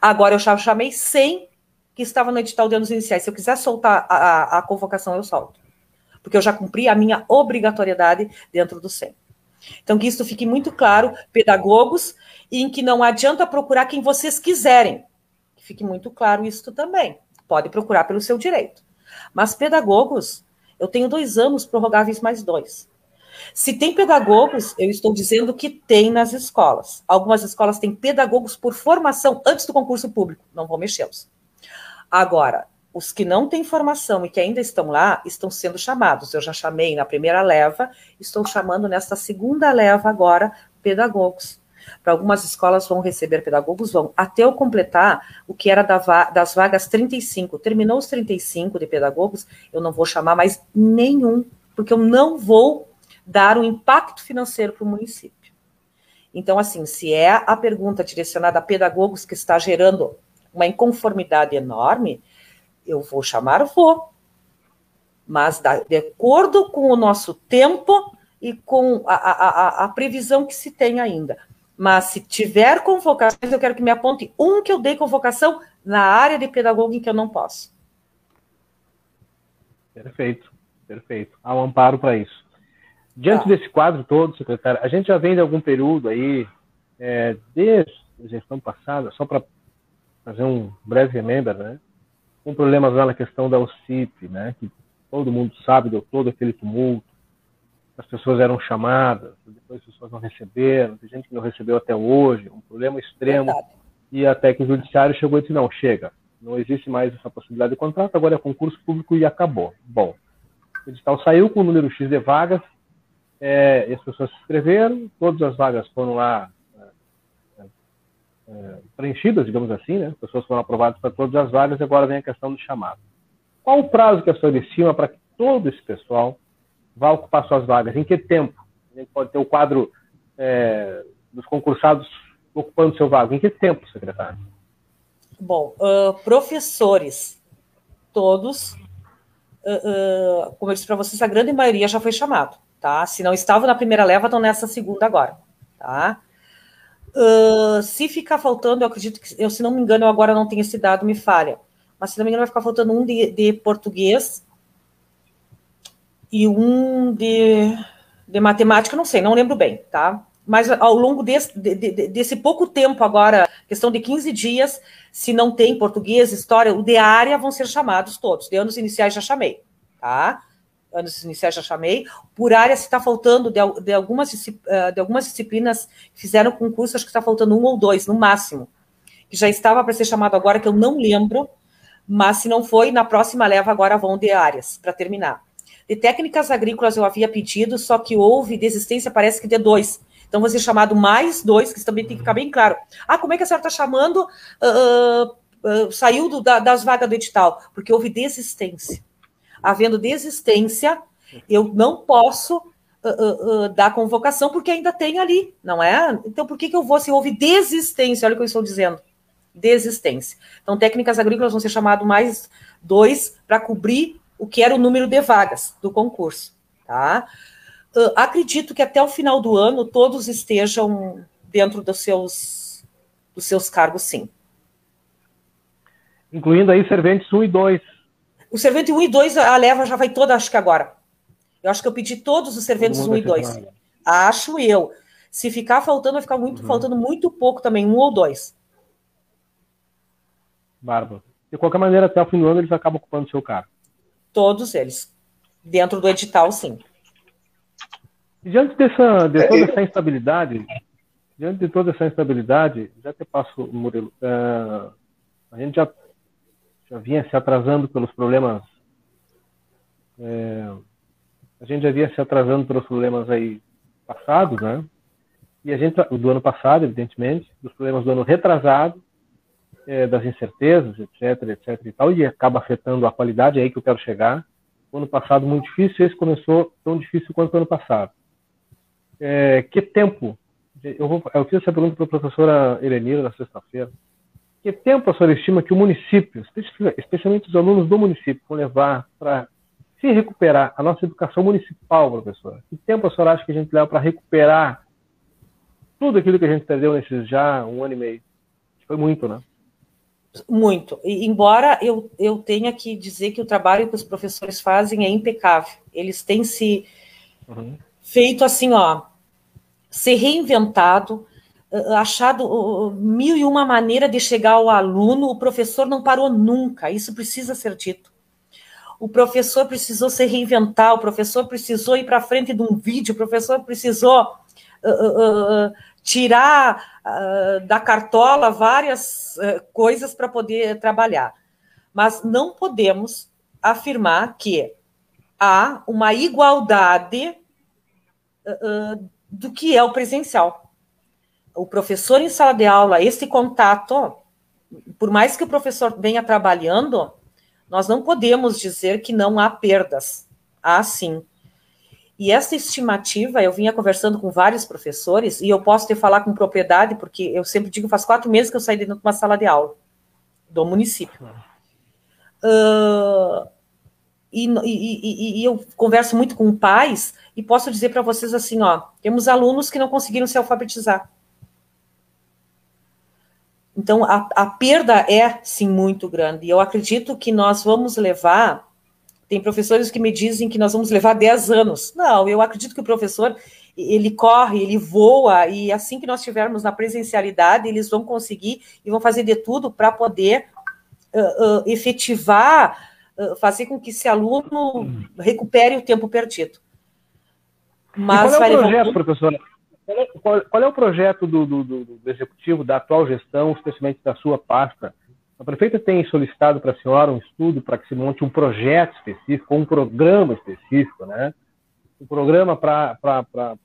Agora, eu já chamei 100 que estava no edital de anos iniciais. Se eu quiser soltar a, a, a convocação, eu solto. Porque eu já cumpri a minha obrigatoriedade dentro do 100. Então, que isso fique muito claro, pedagogos, em que não adianta procurar quem vocês quiserem. Que fique muito claro isso também. Pode procurar pelo seu direito. Mas pedagogos, eu tenho dois anos prorrogáveis mais dois. Se tem pedagogos, eu estou dizendo que tem nas escolas. Algumas escolas têm pedagogos por formação antes do concurso público, não vou mexê-los. Agora, os que não têm formação e que ainda estão lá, estão sendo chamados. Eu já chamei na primeira leva, estou chamando nesta segunda leva agora pedagogos. Para algumas escolas vão receber pedagogos, vão, até eu completar o que era da, das vagas 35. Terminou os 35 de pedagogos, eu não vou chamar mais nenhum, porque eu não vou dar um impacto financeiro para o município. Então, assim, se é a pergunta direcionada a pedagogos que está gerando uma inconformidade enorme, eu vou chamar, vou. Mas de acordo com o nosso tempo e com a, a, a, previsão que se tem ainda. Mas se tiver convocações, eu quero que me aponte um que eu dei convocação na área de pedagogo em que eu não posso. Perfeito, perfeito. Há um amparo para isso. Diante tá. desse quadro todo, secretário, a gente já vem de algum período aí, é, desde a gestão passada, só para fazer um breve remember, né? Com problemas lá na questão da OCIP, né? Que todo mundo sabe, deu todo aquele tumulto as pessoas eram chamadas, depois as pessoas não receberam, tem gente que não recebeu até hoje, um problema extremo. Verdade. E até que o judiciário chegou e disse: não, chega, não existe mais essa possibilidade de contrato, agora é concurso público e acabou. Bom, o edital saiu com o número X de vagas, é, as pessoas se inscreveram, todas as vagas foram lá é, é, preenchidas, digamos assim, né? As pessoas foram aprovadas para todas as vagas, e agora vem a questão do chamado. Qual o prazo que a senhora estima para que todo esse pessoal vai ocupar suas vagas? Em que tempo? A gente pode ter o quadro é, dos concursados ocupando seu vago. Em que tempo, secretário? Bom, uh, professores, todos, uh, uh, como eu disse para vocês, a grande maioria já foi chamado, tá? Se não estavam na primeira leva, estão nessa segunda agora, tá? se ficar faltando, eu acredito que, eu, se não me engano, eu agora não tenho esse dado, me falha, mas se não me engano, vai ficar faltando um de, de português e um de, de matemática, não sei, não lembro bem, tá? Mas ao longo desse, de, de, desse pouco tempo agora, questão de 15 dias, se não tem português, história, o de área vão ser chamados todos. De anos iniciais já chamei, tá? Anos iniciais já chamei. Por área, se está faltando de, de, algumas, eh, de algumas disciplinas que fizeram concurso, acho que está faltando um ou dois, no máximo. Que já estava para ser chamado agora, que eu não lembro, mas se não foi, na próxima leva agora vão de áreas, para terminar. De técnicas agrícolas eu havia pedido, só que houve desistência, parece que de dois. Então, ser chamado mais dois, que também tem que ficar bem claro. Ah, como é que a senhora está chamando? Uh, uh, saiu do, da, das vagas do edital, porque houve desistência. Havendo desistência, eu não posso uh, dar convocação, porque ainda tem ali, não é? Então, por que, que eu vou se houve desistência? Olha o que eu estou dizendo. Desistência. Então, técnicas agrícolas vão ser chamado mais dois para cobrir o que era o número de vagas do concurso, tá? Uh, acredito que até o final do ano todos estejam dentro dos seus, dos seus cargos, sim. Incluindo aí serventes 1 e 2. O servente 1 e 2, a leva já vai toda, acho que agora. Eu acho que eu pedi todos os serventes 1 e 2. Acho eu. Se ficar faltando, vai ficar muito, uhum. faltando muito pouco também, um ou dois. Bárbaro. De qualquer maneira, até o fim do ano eles acabam ocupando o seu cargo. Todos eles. Dentro do edital, sim. Diante dessa, de toda essa instabilidade, diante de toda essa instabilidade, já te passo, Murilo, uh, a gente já, já vinha se atrasando pelos problemas, é, a gente já vinha se atrasando pelos problemas aí passados, né? E a gente, do ano passado, evidentemente, dos problemas do ano retrasado, é, das incertezas, etc, etc e tal, e acaba afetando a qualidade, é aí que eu quero chegar. O ano passado muito difícil, esse começou tão difícil quanto o ano passado. É, que tempo? Eu, vou, eu fiz essa pergunta para a professora Elenira na sexta-feira. Que tempo a senhora estima que o município, especialmente os alunos do município, vão levar para se recuperar a nossa educação municipal, professora, que tempo a senhora acha que a gente leva para recuperar tudo aquilo que a gente perdeu nesses já um ano e meio? Foi muito, né? Muito. E, embora eu, eu tenha que dizer que o trabalho que os professores fazem é impecável. Eles têm se uhum. feito assim, ó, se reinventado, achado mil e uma maneira de chegar ao aluno, o professor não parou nunca, isso precisa ser dito. O professor precisou se reinventar, o professor precisou ir para frente de um vídeo, o professor precisou uh, uh, uh, tirar da cartola várias coisas para poder trabalhar. Mas não podemos afirmar que há uma igualdade do que é o presencial. O professor em sala de aula, esse contato, por mais que o professor venha trabalhando, nós não podemos dizer que não há perdas. Há sim. E essa estimativa, eu vinha conversando com vários professores, e eu posso te falar com propriedade, porque eu sempre digo, faz quatro meses que eu saí dentro de uma sala de aula do município. Uh, e, e, e, eu converso muito com pais e posso dizer para vocês assim, ó, temos alunos que não conseguiram se alfabetizar. Então, a, a perda é, sim, muito grande. E eu acredito que nós vamos levar. Tem professores que me dizem que nós vamos levar 10 anos. Não, eu acredito que o professor ele corre, ele voa, e assim que nós estivermos na presencialidade, eles vão conseguir e vão fazer de tudo para poder uh, uh, efetivar fazer com que esse aluno recupere o tempo perdido. Mas qual é o projeto, levar... professora? Qual é, qual, é, o projeto do, do, do, executivo, da atual gestão, especialmente da sua pasta? A prefeita tem solicitado para a senhora um estudo para que se monte um projeto específico, um programa específico, né? Um programa para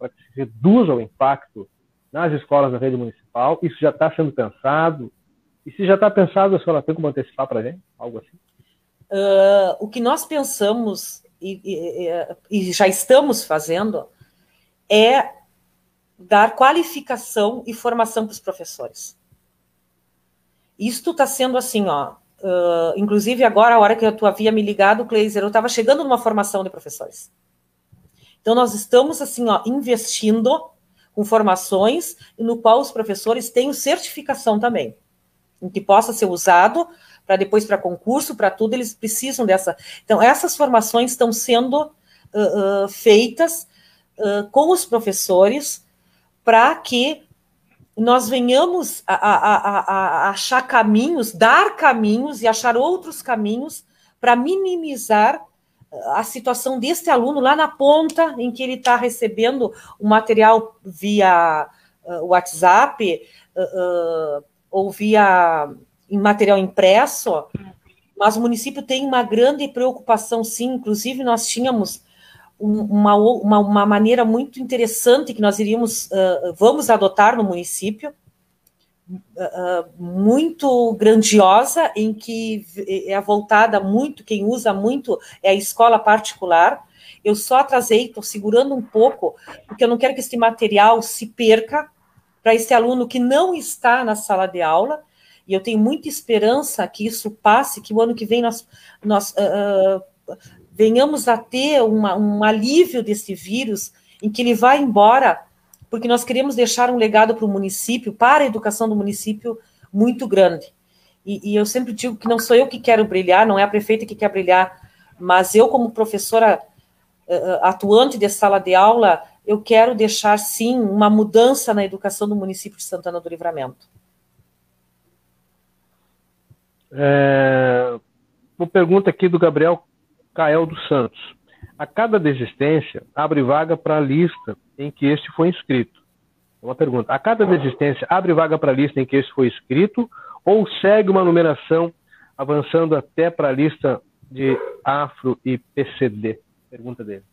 que se reduza o impacto nas escolas da rede municipal. Isso já está sendo pensado? E se já está pensado, a senhora tem como antecipar para a gente? Algo assim? Uh, o que nós pensamos e, e, e, já estamos fazendo é dar qualificação e formação para os professores. Isto está sendo assim, ó. Uh, inclusive agora, a hora que tu havia me ligado, Kleiser, eu estava chegando numa formação de professores. Então nós estamos assim, ó, investindo com formações no qual os professores têm certificação também, em que possa ser usado para depois para concurso, para tudo, eles precisam dessa. Então, essas formações estão sendo uh, uh, feitas uh, com os professores para que nós venhamos a, a, a, a, achar caminhos, dar caminhos e achar outros caminhos para minimizar a situação deste aluno lá na ponta em que ele está recebendo o material via WhatsApp ou via em material impresso, mas o município tem uma grande preocupação, sim. Inclusive, nós tínhamos uma, uma, uma maneira muito interessante que nós iríamos, uh, vamos adotar no município, uh, muito grandiosa, em que é voltada muito, quem usa muito é a escola particular. Eu só atrasei, estou segurando um pouco, porque eu não quero que esse material se perca para esse aluno que não está na sala de aula, e eu tenho muita esperança que isso passe, que o ano que vem nós, nós uh, venhamos a ter uma, um alívio desse vírus, em que ele vá embora, porque nós queremos deixar um legado para o município, para a educação do município, muito grande. E, e, eu sempre digo que não sou eu que quero brilhar, não é a prefeita que quer brilhar, mas eu, como professora uh, atuante de sala de aula, eu quero deixar, sim, uma mudança na educação do município de Santana do Livramento. É, uma pergunta aqui do Gabriel Cael dos Santos. A cada desistência, abre vaga para a lista em que este foi inscrito. Uma pergunta. A cada desistência, abre vaga para a lista em que este foi inscrito ou segue uma numeração avançando até para a lista de Afro e PCD? Pergunta dele.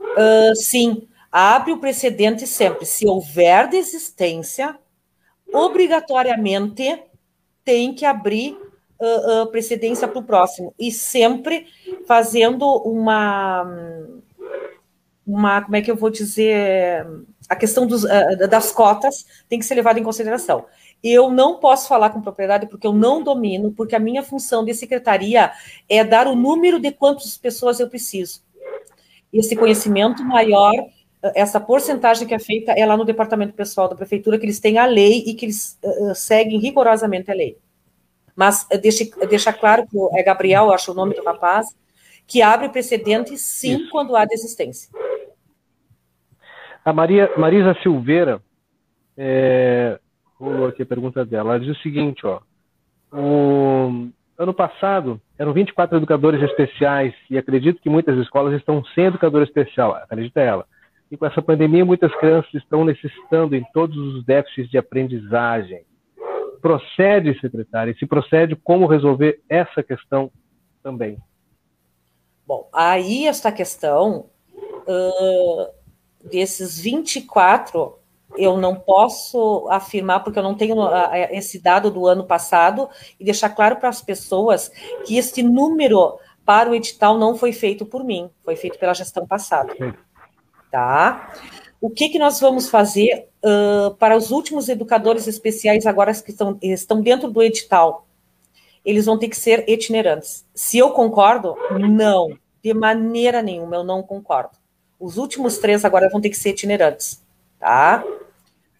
Uh, sim, abre o precedente sempre. Se houver desistência, obrigatoriamente tem que abrir uh, uh, precedência para o próximo e sempre fazendo uma uma como é que eu vou dizer a questão dos, uh, das cotas tem que ser levada em consideração Eu não posso falar com propriedade porque eu não domino, porque a minha função de secretaria é dar o número de quantas pessoas eu preciso. Esse conhecimento maior, essa porcentagem que é feita é lá no departamento pessoal da prefeitura, que eles têm a lei e que eles uh, seguem rigorosamente a lei. Mas uh, deixa, deixa claro que é Gabriel, acho o nome do rapaz, que abre precedente sim Isso. quando há desistência. A Maria, Marisa Silveira é, rolou aqui a pergunta dela. Ela diz o seguinte, ó. O, ano passado, eram 24 educadores especiais e acredito que muitas escolas estão sem educador especial, acredita ela. E com essa pandemia, muitas crianças estão necessitando em todos os déficits de aprendizagem. Procede, secretária, e se procede, como resolver essa questão também? Bom, aí esta questão uh, desses 24 eu não posso afirmar, porque eu não tenho esse dado do ano passado, e deixar claro para as pessoas que este número para o edital não foi feito por mim, foi feito pela gestão passada. Tá? O que, que nós vamos fazer uh, para os últimos educadores especiais agora que estão, estão dentro do edital? Eles vão ter que ser itinerantes. Se eu concordo, não. De maneira nenhuma, eu não concordo. Os últimos três agora vão ter que ser itinerantes, tá?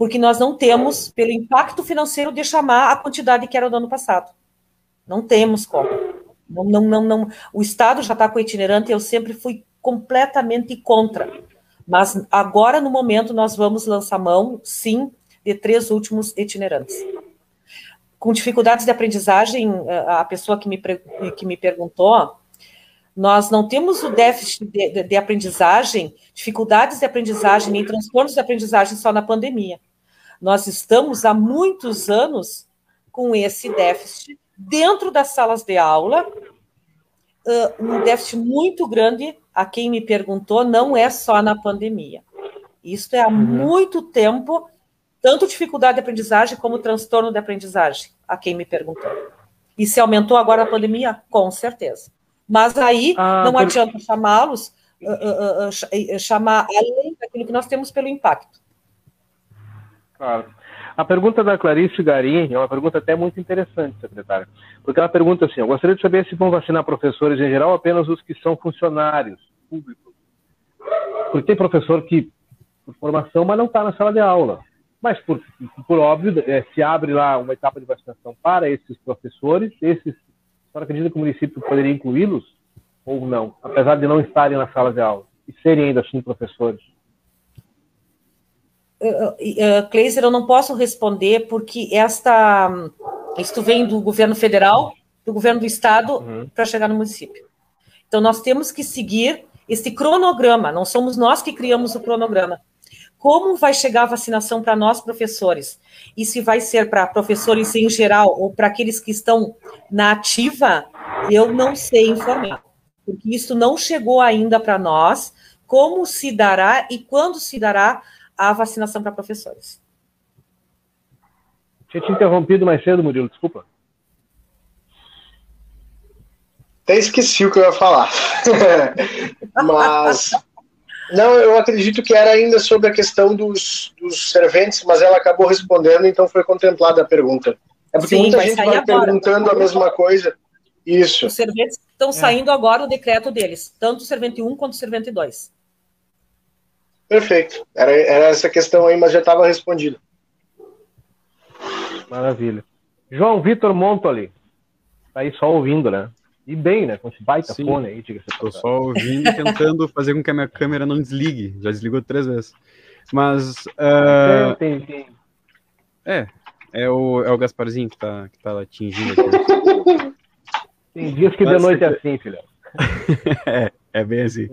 porque nós não temos, pelo impacto financeiro, de chamar a quantidade que era do ano passado. Não temos como. Não, não, não, não. O Estado já está com itinerante, eu sempre fui completamente contra. Mas agora, no momento, nós vamos lançar mão, sim, de três últimos itinerantes. Com dificuldades de aprendizagem, a pessoa que me, que me perguntou, nós não temos o déficit de, de, de aprendizagem, dificuldades de aprendizagem, nem transtornos de aprendizagem só na pandemia. Nós estamos há muitos anos com esse déficit dentro das salas de aula, um déficit muito grande. A quem me perguntou, não é só na pandemia. Isso é há uhum. muito tempo, tanto dificuldade de aprendizagem como transtorno de aprendizagem, a quem me perguntou. E se aumentou agora a pandemia? Com certeza. Mas aí ah, não por... adianta chamá-los, uh, uh, uh, chamar além daquilo que nós temos pelo impacto. Claro. A pergunta da Clarice Garim é uma pergunta até muito interessante, secretária, porque ela pergunta assim: eu gostaria de saber se vão vacinar professores em geral apenas os que são funcionários públicos. Porque tem professor que, por formação, mas não está na sala de aula. Mas, por, por óbvio, é, se abre lá uma etapa de vacinação para esses professores, esses, a senhora acredita que o município poderia incluí-los ou não, apesar de não estarem na sala de aula e serem ainda assim professores? Uh, Kleiser, eu não posso responder porque esta isto vem do governo federal, do governo do estado uhum. para chegar no município. Então nós temos que seguir esse cronograma, não somos nós que criamos o cronograma. Como vai chegar a vacinação para nós professores? E se vai ser para professores em geral ou para aqueles que estão na ativa, eu não sei informar, porque isso não chegou ainda para nós. Como se dará e quando se dará a vacinação para professores. Tinha te interrompido mais cedo, Murilo, desculpa. Até esqueci o que eu ia falar. mas. Não, eu acredito que era ainda sobre a questão dos, dos serventes, mas ela acabou respondendo, então foi contemplada a pergunta. É porque Sim, muita gente vai agora. perguntando a mesma coisa. Isso. Os serventes estão é. saindo agora o decreto deles, tanto o servente 1 quanto o servente 2. Perfeito. Era, era essa questão aí, mas já estava respondida. Maravilha. João Vitor Montoli. Tá aí só ouvindo, né? E bem, né? Com esse baita Sim. fone aí, diga-se. Tô só ouvindo e tentando fazer com que a minha câmera não desligue. Já desligou três vezes. Mas. Uh... Tem, tem, tem. É, é o, é o Gasparzinho que tá, que tá atingindo aqui. Tem dias que Mas, de noite é assim, filho. é. É bem assim.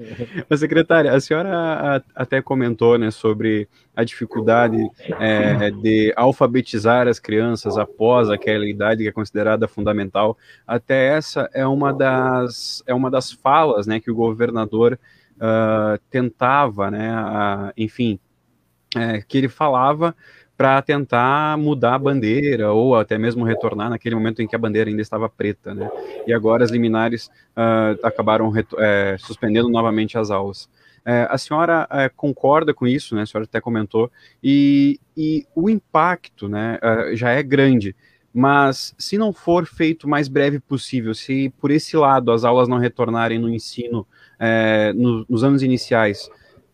Mas, secretária, a senhora até comentou né, sobre a dificuldade é, de alfabetizar as crianças após aquela idade que é considerada fundamental. Até essa é uma das, é uma das falas né, que o governador uh, tentava, né, uh, enfim, é, que ele falava para tentar mudar a bandeira ou até mesmo retornar naquele momento em que a bandeira ainda estava preta, né? E agora as liminares uh, acabaram é, suspendendo novamente as aulas. É, a senhora é, concorda com isso, né? A senhora até comentou, e, e o impacto né, é, já é grande. Mas se não for feito o mais breve possível, se por esse lado as aulas não retornarem no ensino no, nos anos iniciais,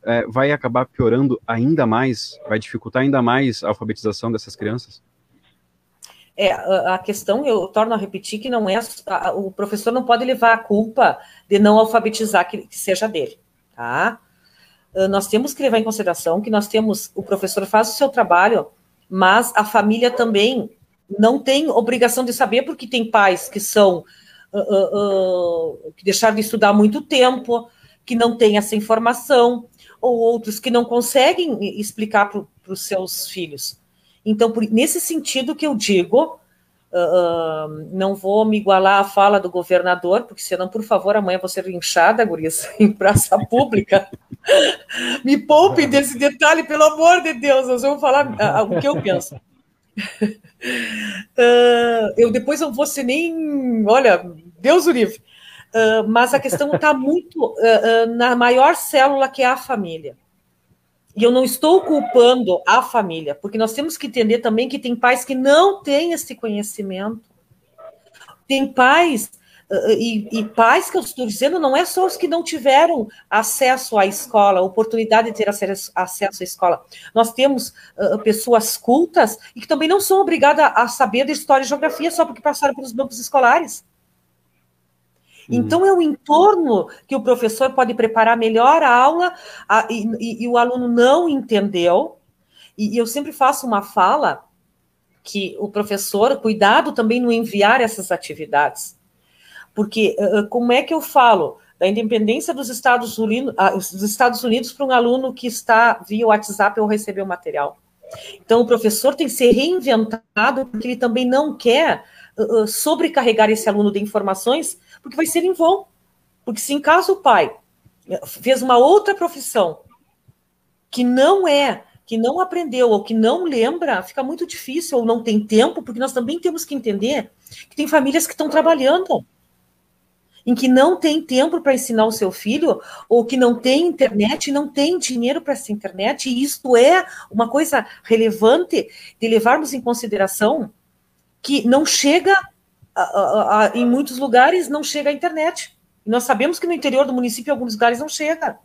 é, vai acabar piorando ainda mais, vai dificultar ainda mais a alfabetização dessas crianças? É, a questão, eu torno a repetir, que não é. O professor não pode levar a culpa de não alfabetizar que, que seja dele, tá? Ah, nós temos que levar em consideração que nós temos. O professor faz o seu trabalho, mas a família também não tem obrigação de saber, porque tem pais que são. Uh, uh, uh, que deixaram de estudar muito tempo, que não têm essa informação, ou outros que não conseguem explicar para os seus filhos. Então, por, nesse sentido que eu digo, uh, uh, não vou me igualar à fala do governador, porque senão, por favor, amanhã vou ser linchada, gurias, em praça pública. me poupe desse detalhe, pelo amor de Deus, nós vamos falar uh, o que eu penso. eu depois não vou ser nem, olha, Deus o livre. Mas a questão está muito na maior célula que é a família. E eu não estou culpando a família, porque nós temos que entender também que tem pais que não têm esse conhecimento. Tem pais, uh, e, e, pais que eu estou dizendo, não é só os que não tiveram acesso à escola, oportunidade de ter acesso, à escola. Nós temos uh, pessoas cultas e que também não são obrigadas a saber de história e geografia só porque passaram pelos bancos escolares. Uhum. Então, é o entorno que o professor pode preparar melhor a aula a, e, e, e, o aluno não entendeu. E, e, eu sempre faço uma fala que o professor, cuidado também no enviar essas atividades. Porque como é que eu falo da independência dos Estados Unidos, uh, dos Estados Unidos para um aluno que está via WhatsApp ou receber o material? Então, o professor tem que ser reinventado, porque ele também não quer sobrecarregar esse aluno de informações porque vai ser em vão. Porque se em caso o pai fez uma outra profissão que não é, que não aprendeu ou que não lembra, fica muito difícil ou não tem tempo, porque nós também temos que entender que tem famílias que estão trabalhando em que não tem tempo para ensinar o seu filho, ou que não tem internet, não tem dinheiro para essa internet, e isto é uma coisa relevante de levarmos em consideração que não chega a, a, em muitos lugares não chega a internet. E nós sabemos que no interior do município, em alguns lugares, não chega.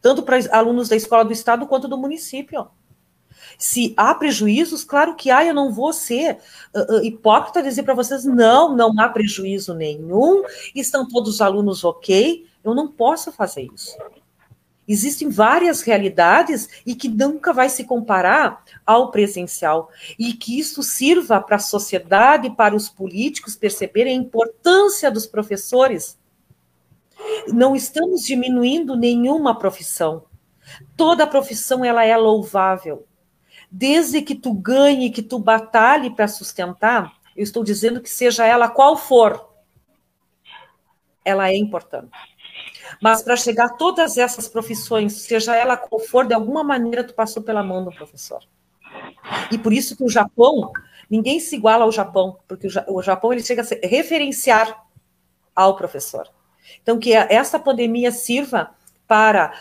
Tanto para alunos da escola do estado quanto do município. Se há prejuízos, claro que há, eu não vou ser uh, uh, hipócrita dizer para vocês, não, não há prejuízo nenhum, estão todos os alunos ok, eu não posso fazer isso. Existem várias realidades e que nunca vai se comparar ao presencial. E que isso sirva para a sociedade, para os políticos perceberem a importância dos professores. Não estamos diminuindo nenhuma profissão. Toda profissão ela é louvável. Desde que tu ganhe, que tu batalhe para sustentar, eu estou dizendo que seja ela qual for, ela é importante. Mas para chegar a todas essas profissões, seja ela qual for, de alguma maneira tu passou pela mão do professor. E por isso que o Japão, ninguém se iguala ao Japão, porque o Japão ele chega a referenciar ao professor. Então que essa pandemia sirva para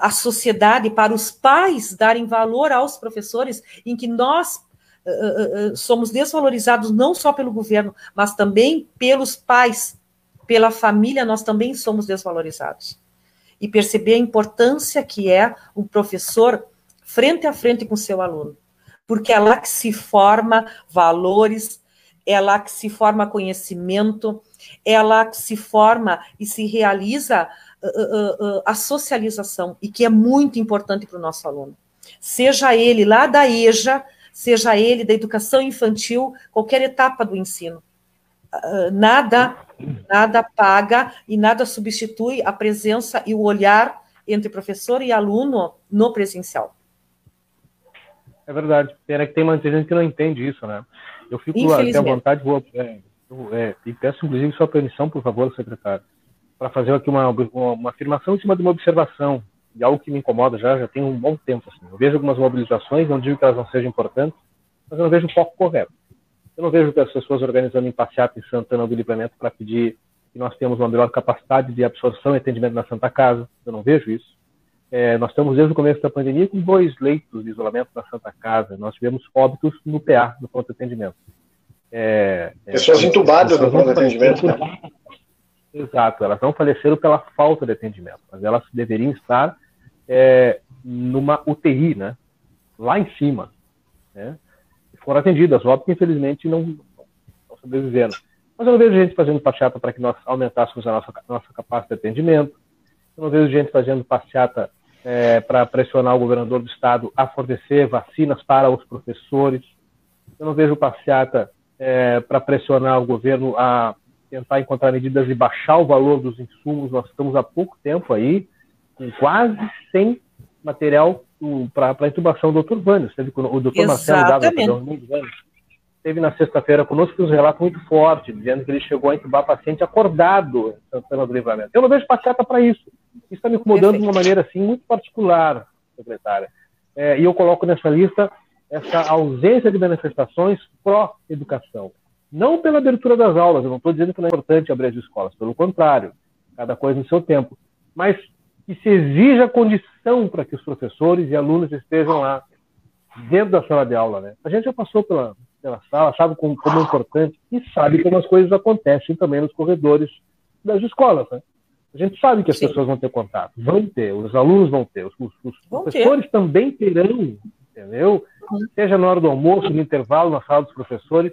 a sociedade, para os pais darem valor aos professores, em que nós somos desvalorizados não só pelo governo, mas também pelos pais pela família, nós também somos desvalorizados. E perceber a importância que é o professor frente a frente com o seu aluno. Porque é lá que se forma valores, é lá que se forma conhecimento, é lá que se forma e se realiza uh, uh, uh, a socialização, e que é muito importante para o nosso aluno. Seja ele lá da EJA, seja ele da educação infantil, qualquer etapa do ensino. Nada Nada paga e nada substitui a presença e o olhar entre professor e aluno no presencial. É verdade. Pena que tem muita gente que não entende isso, né? Eu fico até à vontade, vou, é, é, e peço inclusive sua permissão, por favor, secretário, para fazer aqui uma, uma, uma, afirmação em cima de uma observação, de algo que me incomoda já, já tem um bom tempo. Assim. Eu vejo algumas mobilizações, não digo que elas não sejam importantes, mas eu não vejo o foco correto. Eu não vejo as pessoas organizando em passeata em Santana do Livramento para pedir que nós temos uma melhor capacidade de absorção e atendimento na Santa Casa. Eu não vejo isso. É, nós estamos desde o começo da pandemia com dois leitos de isolamento na Santa Casa. Nós tivemos óbitos no PA, no ponto de atendimento. É, é pessoas entubadas no ponto de atendimento. Né? Exato, elas não faleceram pela falta de atendimento, mas elas deveriam estar é, numa UTI, né? Lá em cima, né? Foram atendidas, óbvio que infelizmente não, não sobreviveram. Mas eu não vejo gente fazendo passeata para que nós aumentássemos a nossa, nossa capacidade de atendimento. Eu não vejo gente fazendo passeata é, para pressionar o governador do estado a fornecer vacinas para os professores. Eu não vejo passeata é, para pressionar o governo a tentar encontrar medidas de baixar o valor dos insumos. Nós estamos há pouco tempo aí com quase 100 material para a intubação do Dr. Vânios. O Dr. Marcelo Dávila, teve na sexta-feira conosco um relato muito forte, dizendo que ele chegou a intubar paciente acordado em Santana do Livramento. Eu não vejo passeata para isso. Isso está me incomodando Perfeito. de uma maneira assim muito particular, secretária. É, e eu coloco nessa lista essa ausência de manifestações pró-educação. Não pela abertura das aulas, eu não estou dizendo que não é importante abrir as escolas, pelo contrário, cada coisa no seu tempo. Mas que se exija condição para que os professores e alunos estejam lá, dentro da sala de aula. Né? A gente já passou pela, pela sala, sabe como, como é importante e sabe como as coisas acontecem também nos corredores das escolas. Né? A gente sabe que as Sim. pessoas vão ter contato, vão ter, os alunos vão ter, os, os professores ter. também terão, entendeu? Seja na hora do almoço, no intervalo, na sala dos professores,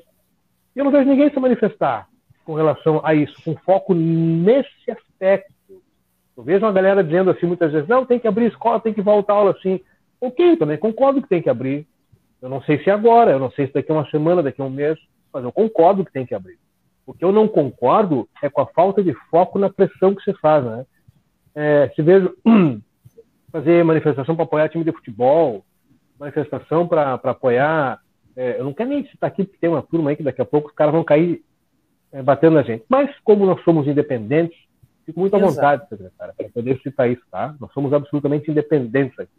e eu não vejo ninguém se manifestar com relação a isso, com foco nesse aspecto. Eu vejo uma galera dizendo assim muitas vezes, não, tem que abrir escola, tem que voltar a aula assim. Ok, também concordo que tem que abrir. Eu não sei se é agora, eu não sei se daqui a uma semana, daqui a um mês, mas eu concordo que tem que abrir. O que eu não concordo é com a falta de foco na pressão que se faz. Né? É, se vejo fazer manifestação para apoiar time de futebol, manifestação para apoiar é, eu não quero nem citar aqui, porque tem uma turma aí que daqui a pouco os caras vão cair é, batendo na gente. Mas, como nós somos independentes, fico muito à Exato. vontade, secretária, para poder citar isso, tá? Nós somos absolutamente independentes aqui.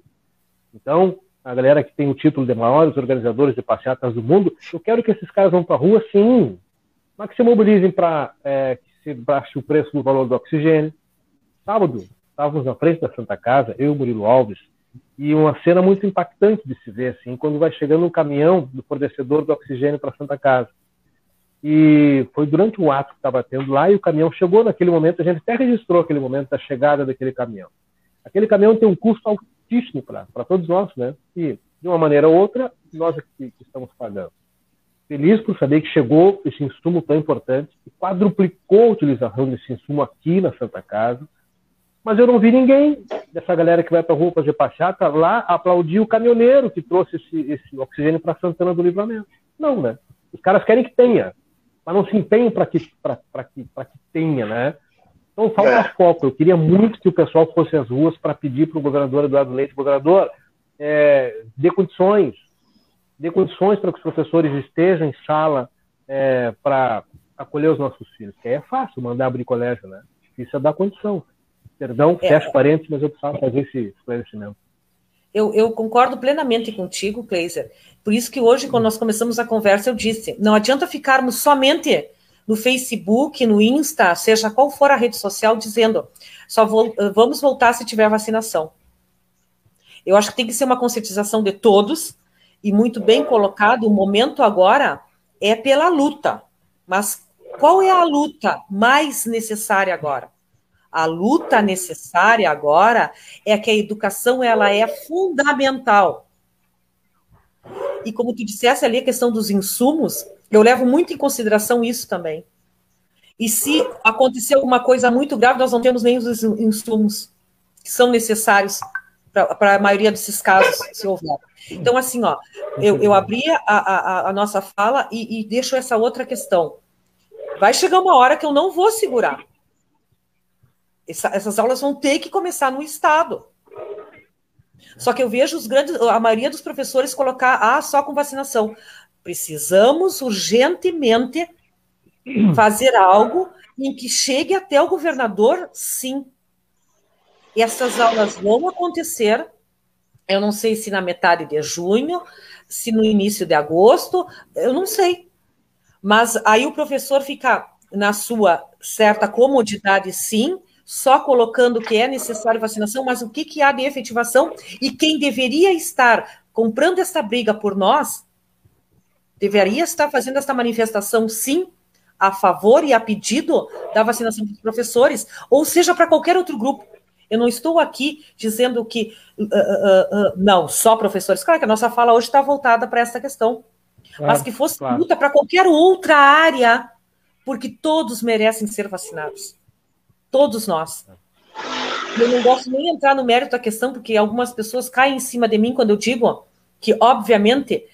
Então, a galera que tem o título de maiores organizadores de passeatas do mundo, eu quero que esses caras vão para a rua, sim, mas que se mobilizem para é, que se baixe o preço do valor do oxigênio. Sábado, estávamos na frente da Santa Casa, eu e o Murilo Alves, e uma cena muito impactante de se ver, assim, quando vai chegando um caminhão do fornecedor do oxigênio para Santa Casa. E foi durante um ato que estava tendo lá e o caminhão chegou naquele momento, a gente até registrou aquele momento da chegada daquele caminhão. Aquele caminhão tem um custo altíssimo para todos nós, né? E, de uma maneira ou outra, nós aqui que estamos pagando. Feliz por saber que chegou esse insumo tão importante e quadruplicou a utilização desse insumo aqui na Santa Casa mas eu não vi ninguém dessa galera que vai para a rua fazer passeata lá aplaudir o caminhoneiro que trouxe esse, esse oxigênio para Santana do Livramento. Não, né? Os caras querem que tenha, mas não se empenham para que, que, que tenha, né? Então falta é. foco. Eu queria muito que o pessoal fosse às ruas para pedir para o governador Eduardo Leite, governador, é, dê condições, dê condições para que os professores estejam em sala é, para acolher os nossos filhos. Que aí é fácil mandar abrir colégio, né? Difícil é dar condição. Perdão, é, fecho parênteses, mas eu precisava fazer esse esclarecimento. Eu, eu, concordo plenamente contigo, Kleiser. Por isso que hoje, quando nós começamos a conversa, eu disse: não adianta ficarmos somente no Facebook, no Insta, seja qual for a rede social, dizendo só vou, vamos voltar se tiver vacinação. Eu acho que tem que ser uma conscientização de todos e muito bem colocado. O momento agora é pela luta. Mas qual é a luta mais necessária agora? A luta necessária agora é que a educação ela é fundamental. E como tu dissesse ali a questão dos insumos, eu levo muito em consideração isso também. E se acontecer alguma coisa muito grave, nós não temos nem os insumos que são necessários para a maioria desses casos, se houver. Então, assim, ó, eu, eu abri a, a, a nossa fala e, e deixo essa outra questão. Vai chegar uma hora que eu não vou segurar. Essa, essas aulas vão ter que começar no Estado. Só que eu vejo os grandes, a maioria dos professores colocar ah, só com vacinação. Precisamos urgentemente fazer algo em que chegue até o governador, sim. E essas aulas vão acontecer. Eu não sei se na metade de junho, se no início de agosto, eu não sei. Mas aí o professor fica na sua certa comodidade, sim, só colocando que é necessário vacinação, mas o que, que há de efetivação e quem deveria estar comprando esta briga por nós deveria estar fazendo esta manifestação, sim, a favor e a pedido da vacinação dos professores, ou seja, para qualquer outro grupo. Eu não estou aqui dizendo que uh, uh, uh, não, só professores. Claro que a nossa fala hoje está voltada para essa questão. Claro, mas que fosse claro. luta para qualquer outra área, porque todos merecem ser vacinados. Todos nós. Eu não gosto nem de entrar no mérito da questão, porque algumas pessoas caem em cima de mim quando eu digo que, obviamente,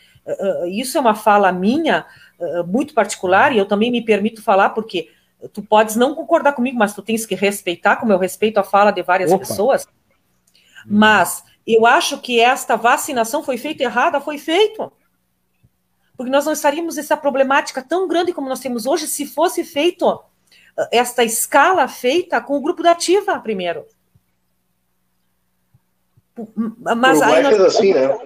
isso é uma fala minha, muito particular, e eu também me permito falar, porque tu podes não concordar comigo, mas tu tens que respeitar, como eu respeito a fala de várias Opa. pessoas. Mas eu acho que esta vacinação foi feita errada, foi feito. Porque nós não estaríamos essa problemática tão grande como nós temos hoje se fosse feito esta escala feita com o grupo da ativa primeiro. Mas aí nós... assim, né?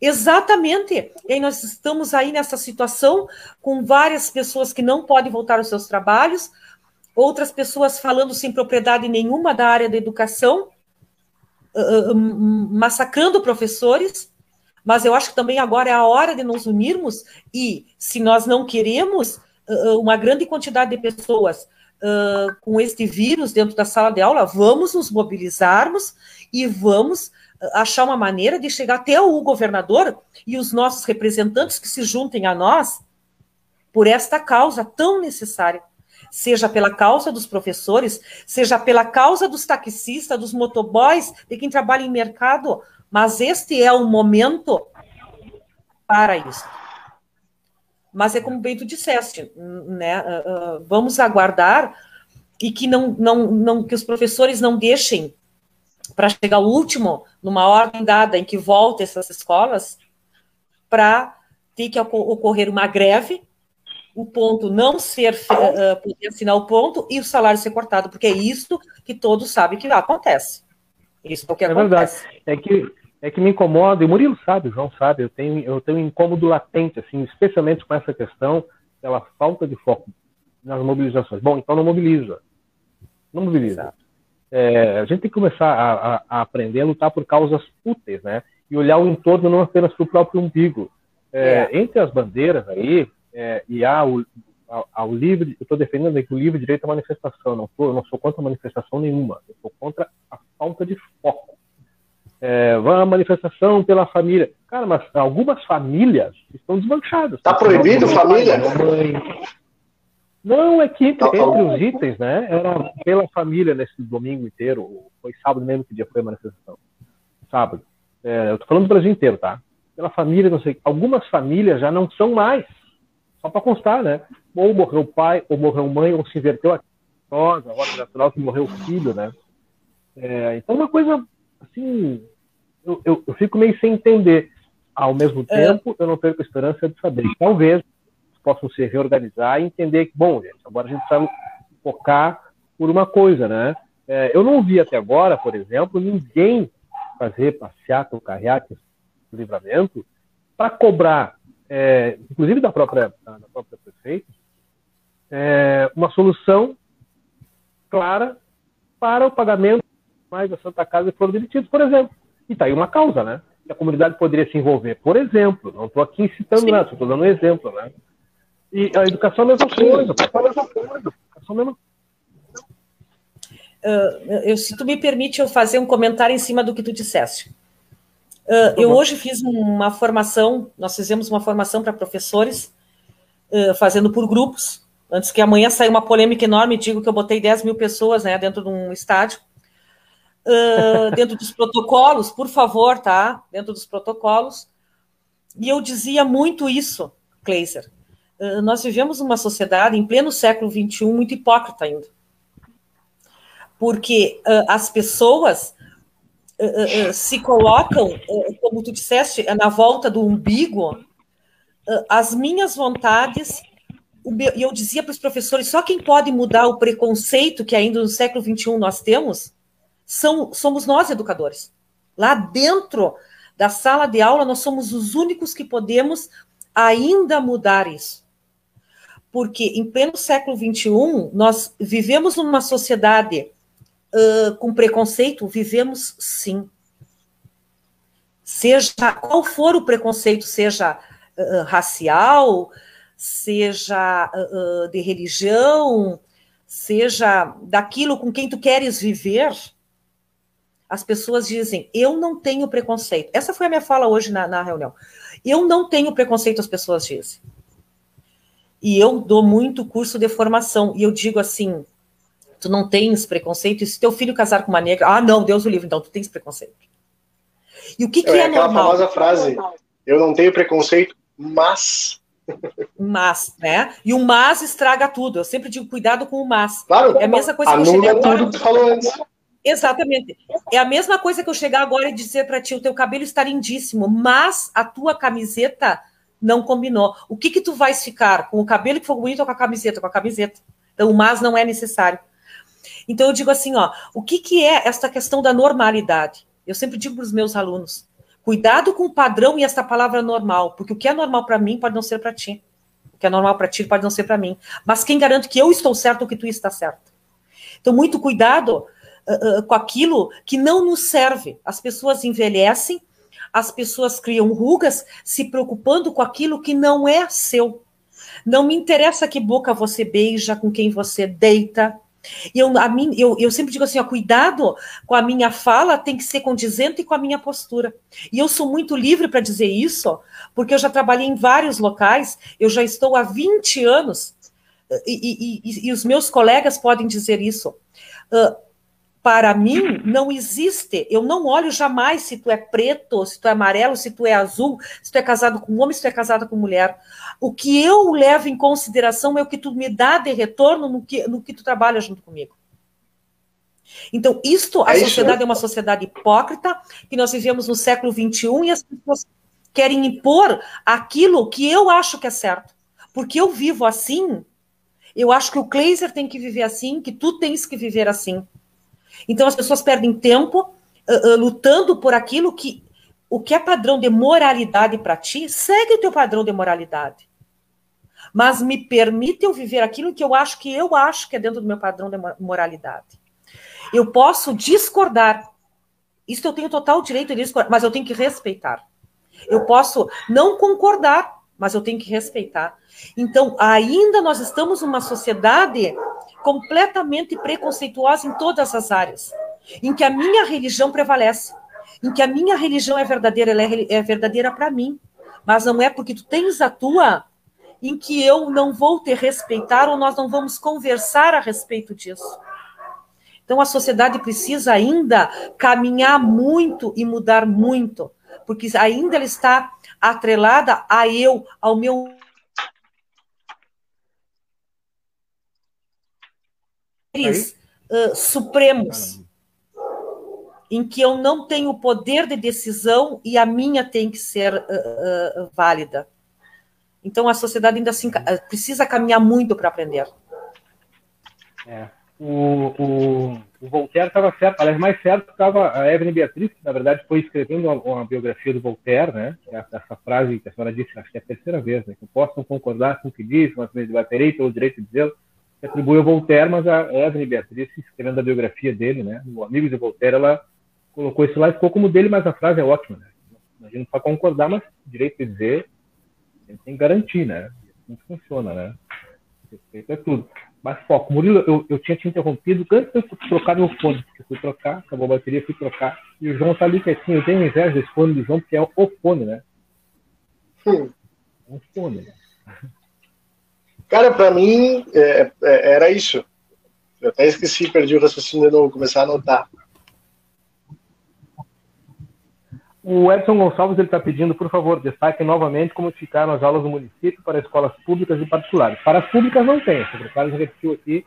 Exatamente. E aí nós estamos aí nessa situação com várias pessoas que não podem voltar aos seus trabalhos, outras pessoas falando sem propriedade nenhuma da área da educação, uh, massacrando professores. Mas eu acho que também agora é a hora de nos unirmos e, se nós não queremos uma grande quantidade de pessoas com este vírus dentro da sala de aula, vamos nos mobilizarmos e vamos achar uma maneira de chegar até o governador e os nossos representantes que se juntem a nós por esta causa tão necessária. Seja pela causa dos professores, seja pela causa dos taxistas, dos motoboys, de quem trabalha em mercado, mas este é o momento para isso. Mas é como bem tu disseste, né? Uh, vamos aguardar e que não, não, não que os professores não deixem para chegar o último, numa ordem dada em que volta essas escolas, para ter que ocorrer uma greve, o ponto não ser, uh, poder assinar o ponto e o salário ser cortado, porque é isso que todos sabem que acontece. Isso é o que é acontece. verdade. É que, é que me incomoda, e o Murilo sabe, o João sabe, eu tenho, eu tenho um incômodo latente, assim, especialmente com essa questão pela falta de foco nas mobilizações. Bom, então não mobiliza. Não mobiliza. É, a gente tem que começar a, a, a, aprender a lutar por causas úteis, né? E olhar o entorno não apenas para o próprio umbigo. É, é. Entre as bandeiras aí, é, e há o, ao livre, eu estou defendendo aqui o livre direito à manifestação, não sou, eu não sou contra manifestação nenhuma, eu sou contra a falta de foco. É, a manifestação pela família. Cara, mas algumas famílias estão desmanchadas. Está proibido família? Mãe, não, é que entre, entre os itens, né? Era pela família nesse domingo inteiro. Foi sábado mesmo que dia foi a manifestação. Sábado. É, eu tô falando do Brasil inteiro, tá? Pela família, não sei. Algumas famílias já não são mais. Só para constar, né? Ou morreu o pai, ou morreu a mãe, ou se inverteu a rosa, a roda natural que morreu o filho, né? É, então, uma coisa assim. Eu, eu, eu, fico meio sem entender. Ao mesmo é. tempo, eu não perco a esperança de saber. Talvez possam se reorganizar e entender que, bom, gente, agora a gente precisa focar por uma coisa, né? É, eu não vi até agora, por exemplo, ninguém fazer passeata ou carreata no livramento para cobrar, é, inclusive da própria, da própria prefeita, é, uma solução clara para o pagamento mais da Santa Casa e foram demitidos, por exemplo. E está aí uma causa, né? A comunidade poderia se envolver. Por exemplo, não estou aqui citando nada, estou dando um exemplo, né? E a educação é a mesma coisa, a mesma coisa. A mesma... Uh, eu, se tu me permite eu fazer um comentário em cima do que tu disseste. Uh, eu hoje fiz uma formação, nós fizemos uma formação para professores, uh, fazendo por grupos, antes que amanhã saia uma polêmica enorme, digo que eu botei 10 mil pessoas né, dentro de um estádio. Uh, dentro dos protocolos, por favor, tá? Dentro dos protocolos. E eu dizia muito isso, Kleiser nós vivemos uma sociedade em pleno século XXI muito hipócrita ainda. Porque uh, as pessoas uh, uh, se colocam, como tu disseste, na volta do umbigo, as minhas vontades. E eu dizia para os professores: só quem pode mudar o preconceito que ainda no século XXI nós temos são, somos nós, educadores. Lá dentro da sala de aula, nós somos os únicos que podemos ainda mudar isso porque em pleno século XXI nós vivemos numa sociedade uh, com preconceito? Vivemos sim. Seja qual for o preconceito, seja uh, racial, seja uh, de religião, seja daquilo com quem tu queres viver, as pessoas dizem: Eu não tenho preconceito. Essa foi a minha fala hoje na, na reunião. Eu não tenho preconceito, as pessoas dizem. E eu dou muito curso de formação. E eu digo assim: Tu não tens preconceito? E se teu filho casar com uma negra? Ah, não, Deus o livre, então tu tens preconceito. E o que, que é, é aquela normal? famosa frase: Eu não tenho preconceito, mas mas, né? E o mas estraga tudo. Eu sempre digo cuidado com o mas. Claro. É a mesma coisa que eu chegar tudo que tu falou antes. Exatamente. É a mesma coisa que eu chegar agora e dizer para ti, o teu cabelo está lindíssimo, mas a tua camiseta não combinou. O que que tu vais ficar? Com o cabelo que for bonito ou com a camiseta? Com a camiseta. Então, o mas não é necessário. Então, eu digo assim, ó, o que que é esta questão da normalidade? Eu sempre digo para os meus alunos, cuidado com o padrão e esta palavra normal, porque o que é normal para mim pode não ser para ti. O que é normal para ti pode não ser para mim. Mas quem garante que eu estou certo ou que tu está certo? Então, muito cuidado uh, com aquilo que não nos serve. As pessoas envelhecem, as pessoas criam rugas, se preocupando com aquilo que não é seu. Não me interessa que boca você beija, com quem você deita. Eu, a mim, eu, eu sempre digo assim: ó, cuidado com a minha fala, tem que ser condizente com a minha postura. E eu sou muito livre para dizer isso, porque eu já trabalhei em vários locais, eu já estou há 20 anos, e, e, e, e os meus colegas podem dizer isso. Uh, para mim, não existe. Eu não olho jamais se tu é preto, se tu é amarelo, se tu é azul, se tu é casado com homem, se tu é casada com mulher. O que eu levo em consideração é o que tu me dá de retorno no que, no que tu trabalha junto comigo. Então, isto, a é sociedade é uma sociedade hipócrita, que nós vivemos no século XXI e as pessoas querem impor aquilo que eu acho que é certo. Porque eu vivo assim, eu acho que o Kleiser tem que viver assim, que tu tens que viver assim. Então as pessoas perdem tempo uh, uh, lutando por aquilo que o que é padrão de moralidade para ti, segue o teu padrão de moralidade. Mas me permite eu viver aquilo que eu acho que eu acho que é dentro do meu padrão de moralidade. Eu posso discordar. Isso eu tenho total direito de discordar, mas eu tenho que respeitar. Eu posso não concordar, mas eu tenho que respeitar. Então, ainda nós estamos numa sociedade completamente preconceituosa em todas as áreas, em que a minha religião prevalece, em que a minha religião é verdadeira, ela é, é verdadeira para mim, mas não é porque tu tens a tua em que eu não vou te respeitar ou nós não vamos conversar a respeito disso. Então a sociedade precisa ainda caminhar muito e mudar muito, porque ainda ela está atrelada a eu, ao meu uh, supremos, em que eu não tenho poder de decisão e a minha tem que ser uh, uh, válida. Então a sociedade ainda assim precisa caminhar muito para aprender. É. O, o, o Voltaire estava certo, aliás, mais certo estava a Evelyn Beatriz, que na verdade foi escrevendo uma, uma biografia do Voltaire, né? Essa, essa, frase que a senhora disse, acho que é a terceira vez, né? Que eu posso não concordar com o que diz, mas debaterei pelo direito de dizê-lo atribui ao Voltaire, mas a Evelyn Beatriz, escrevendo a biografia dele, né, o Amigos de Voltaire, ela colocou isso lá e ficou como dele, mas a frase é ótima, né? A gente não pode concordar, mas direito de dizer, a gente tem que garantir, né? Assim funciona, né? Respeito é tudo. Mas foco. Murilo, eu, eu tinha te interrompido antes de eu trocar meu fone, porque eu fui trocar, acabou a bateria, fui trocar, e o João tá ali quietinho. Eu tenho inveja desse fone do João, porque é o fone, né? Hum. É um fone, né? Cara, para mim é, é, era isso. Eu até esqueci, perdi o raciocínio de novo, começar a anotar. O Edson Gonçalves está pedindo, por favor, destaque novamente como ficaram as aulas do município para escolas públicas e particulares. Para as públicas não tem, o secretário já repetiu aqui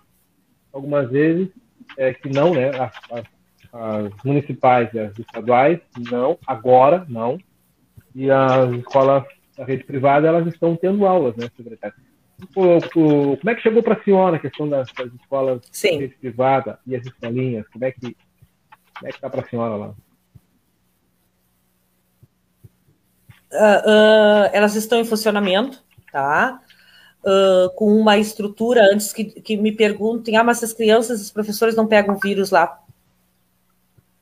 algumas vezes é, que não, né? As, as, as, municipais e as estaduais, não, agora não. E as escolas da rede privada, elas estão tendo aulas, né, secretário? como é que chegou para a senhora a questão das, das escolas privadas e as escolinhas? Como é que como é que está para a senhora lá? Uh, elas estão em funcionamento, tá? Uh, com uma estrutura, antes que, que me perguntem, ah, mas as crianças, os professores não pegam vírus lá.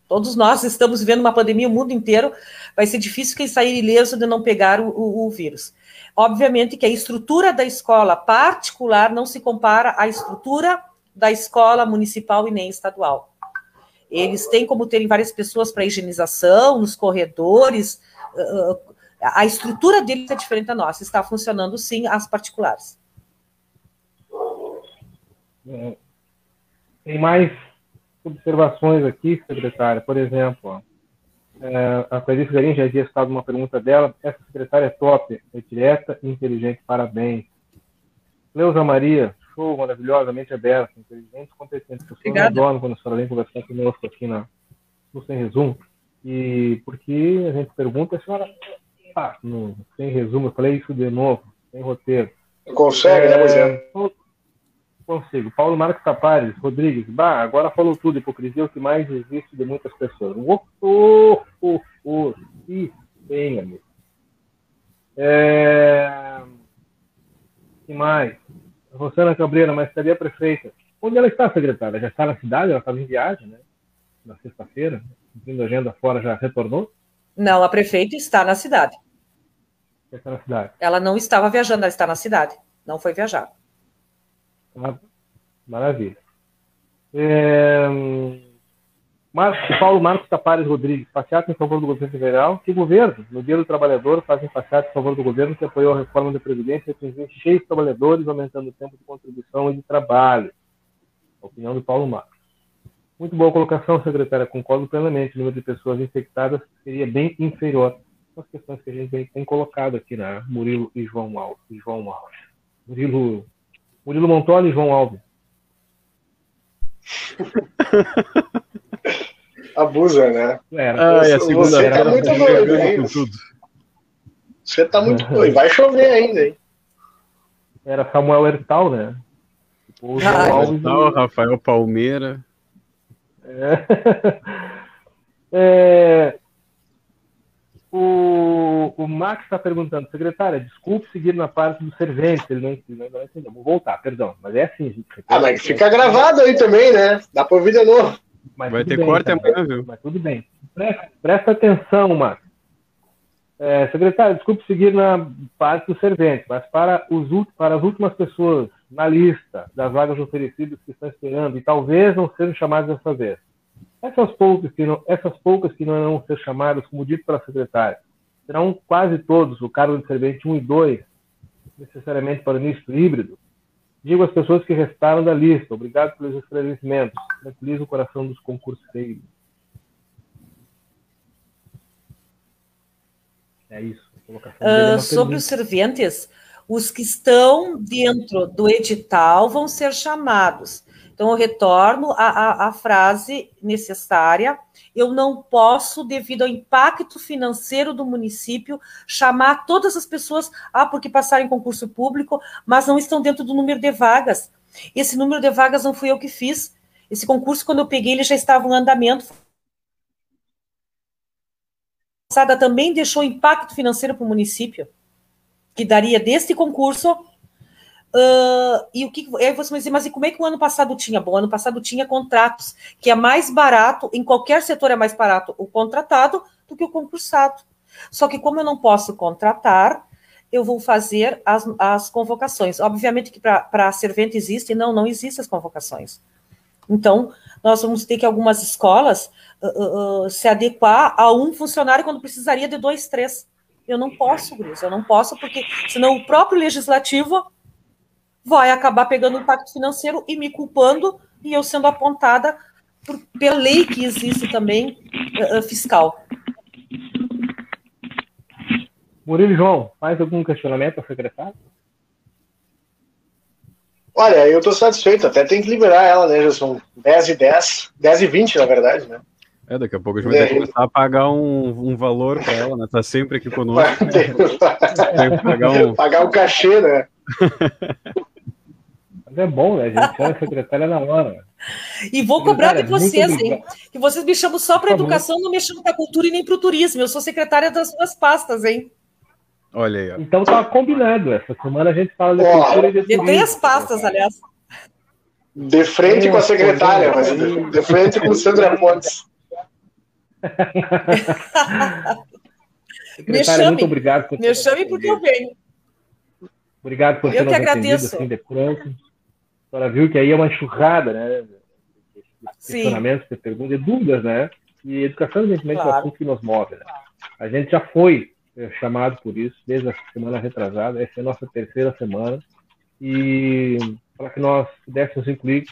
Todos nós estamos vivendo uma pandemia, o mundo inteiro. Vai ser difícil quem sair ileso de não pegar o, o, o vírus. Obviamente que a estrutura da escola particular não se compara à estrutura da escola municipal e nem estadual. Eles têm como terem várias pessoas para higienização, nos corredores. A estrutura deles é diferente da nossa. Está funcionando, sim, as particulares. É, tem mais observações aqui, secretária. Por exemplo, é, a Clarice Garim já havia estado uma pergunta dela. Essa secretária é top, é direta e inteligente. Parabéns. Leusa Maria, show, maravilhosamente aberta, inteligente e competente. Eu adoro quando a senhora vem conversar conosco aqui na, no Sem Resumo. E porque a gente pergunta, a senhora. Ah, no Sem Resumo, eu falei isso de novo, sem roteiro. Consegue, né, é, né, Consigo. Paulo Marcos Tapares, Rodrigues, bah, agora falou tudo, hipocrisia é o que mais existe de muitas pessoas. Oh, oh, oh, oh, que bem, amigo. É... que mais? Rosana Cabreira, mas cadê a prefeita? Onde ela está, secretária? Já está na cidade? Ela estava em viagem, né? Na sexta-feira, cumprindo agenda fora, já retornou? Não, a prefeita está na cidade. Está na cidade. Ela não estava viajando, ela está na cidade. Não foi viajar. Ah, maravilha. É... Marcos, Paulo Marcos Tapares Rodrigues, passeata em favor do governo federal. Que governo? No Dia do Trabalhador, fazem passeata em favor do governo que apoiou a reforma da Previdência, atingindo cheios de trabalhadores, aumentando o tempo de contribuição e de trabalho. A opinião do Paulo Marcos. Muito boa colocação, secretária. Concordo plenamente. O número de pessoas infectadas seria bem inferior. As questões que a gente tem colocado aqui, né? Murilo e João Alves. João Alves. Murilo, Murilo Montoli e João Alves. Abusa, né? Era. Ah, você, você tá muito doido, hein? Você tá muito doido. Vai chover ainda, hein? Era Samuel Hertal, né? O ah, Alves Hertal, e... Rafael Palmeira. É. é... O, o Max está perguntando, secretária, desculpe seguir na parte do servente, ele não, ele não entendeu. Vou voltar, perdão, mas é assim, gente. Ah, mas fica gravado aí também, né? Dá para ouvir de novo. Mas Vai ter bem, corte amanhã, viu? Mas tudo bem. Presta, presta atenção, Max. É, secretário, desculpe seguir na parte do servente, mas para, os, para as últimas pessoas na lista das vagas oferecidas que estão esperando e talvez não sejam chamadas dessa vez, essas poucas que não, essas poucas que não irão ser chamadas, como dito pela secretária, serão quase todos o cargo de servente 1 e 2, necessariamente para o misto híbrido. Digo às pessoas que restaram da lista, obrigado pelos esclarecimentos. Tranquiliza o coração dos concurseiros. É isso. Uh, sobre os serventes, os que estão dentro do edital vão ser chamados. Então, eu retorno à, frase necessária. Eu não posso, devido ao impacto financeiro do município, chamar todas as pessoas, ah, porque passaram em concurso público, mas não estão dentro do número de vagas. Esse número de vagas não fui eu que fiz. Esse concurso, quando eu peguei, ele já estava em andamento. Também deixou impacto financeiro para o município, que daria deste concurso Uh, e o que aí você vai dizer, mas e como é que o ano passado tinha? Bom, ano passado tinha contratos, que é mais barato, em qualquer setor é mais barato o contratado do que o concursado. Só que como eu não posso contratar, eu vou fazer as, as convocações. Obviamente que para servente existe, não, não existem as convocações. Então, nós vamos ter que algumas escolas uh, uh, se adequar a um funcionário quando precisaria de dois, três. Eu não posso, Gris, eu não posso, porque senão o próprio legislativo vai acabar pegando impacto financeiro e me culpando e eu sendo apontada por, pela lei que existe também uh, fiscal. Murilo João, mais algum questionamento ao secretário? Olha, eu estou satisfeito, até tem que liberar ela, né? São 10 e 10, 10 e 20, na verdade, né? É, daqui a pouco a gente vai que começar a pagar um, um valor para ela, né? Tá sempre aqui conosco. Tem que pagar um... pagar um cachê, né? Mas é bom, né? A gente chama a secretária na hora. E vou cobrar de vocês, hein? Que vocês me chamam só para educação, não me chamam para cultura e nem para o turismo. Eu sou secretária das duas pastas, hein? Olha aí. Ó. Então tá combinado. Essa semana a gente fala de oh, cultura e de, turismo. três pastas, aliás. De frente com a secretária, mas de, frente com o Sandra Pontes. me chame, muito obrigado por me chame porque eu venho. Obrigado por ter eu que agradeço. Assim, de pronto. A senhora viu que aí é uma enxurrada, né? Questionamentos, de perguntas e dúvidas, né? E educação, evidentemente, claro. é o assunto que nos move. Né? A gente já foi é, chamado por isso desde a semana retrasada, essa é a nossa terceira semana, e para que nós pudéssemos incluir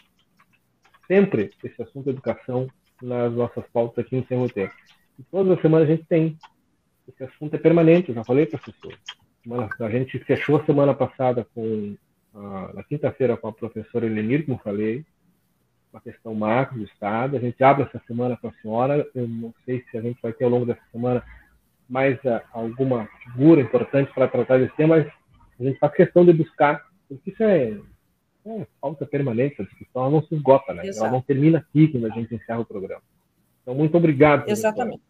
sempre esse assunto de educação nas nossas pautas aqui no Roteiro. E todas as semanas a gente tem. Esse assunto é permanente, eu já falei para as pessoas. A gente fechou a semana passada com, na quinta-feira, com a professora Elenir, como falei, uma questão macro do Estado. A gente abre essa semana com a senhora. Eu não sei se a gente vai ter ao longo dessa semana mais uh, alguma figura importante para tratar desse tema, mas a gente faz questão de buscar, porque isso é, é falta permanente, a discussão ela não se esgota, né? Ela não termina aqui quando a gente encerra o programa. Então, muito obrigado. Exatamente.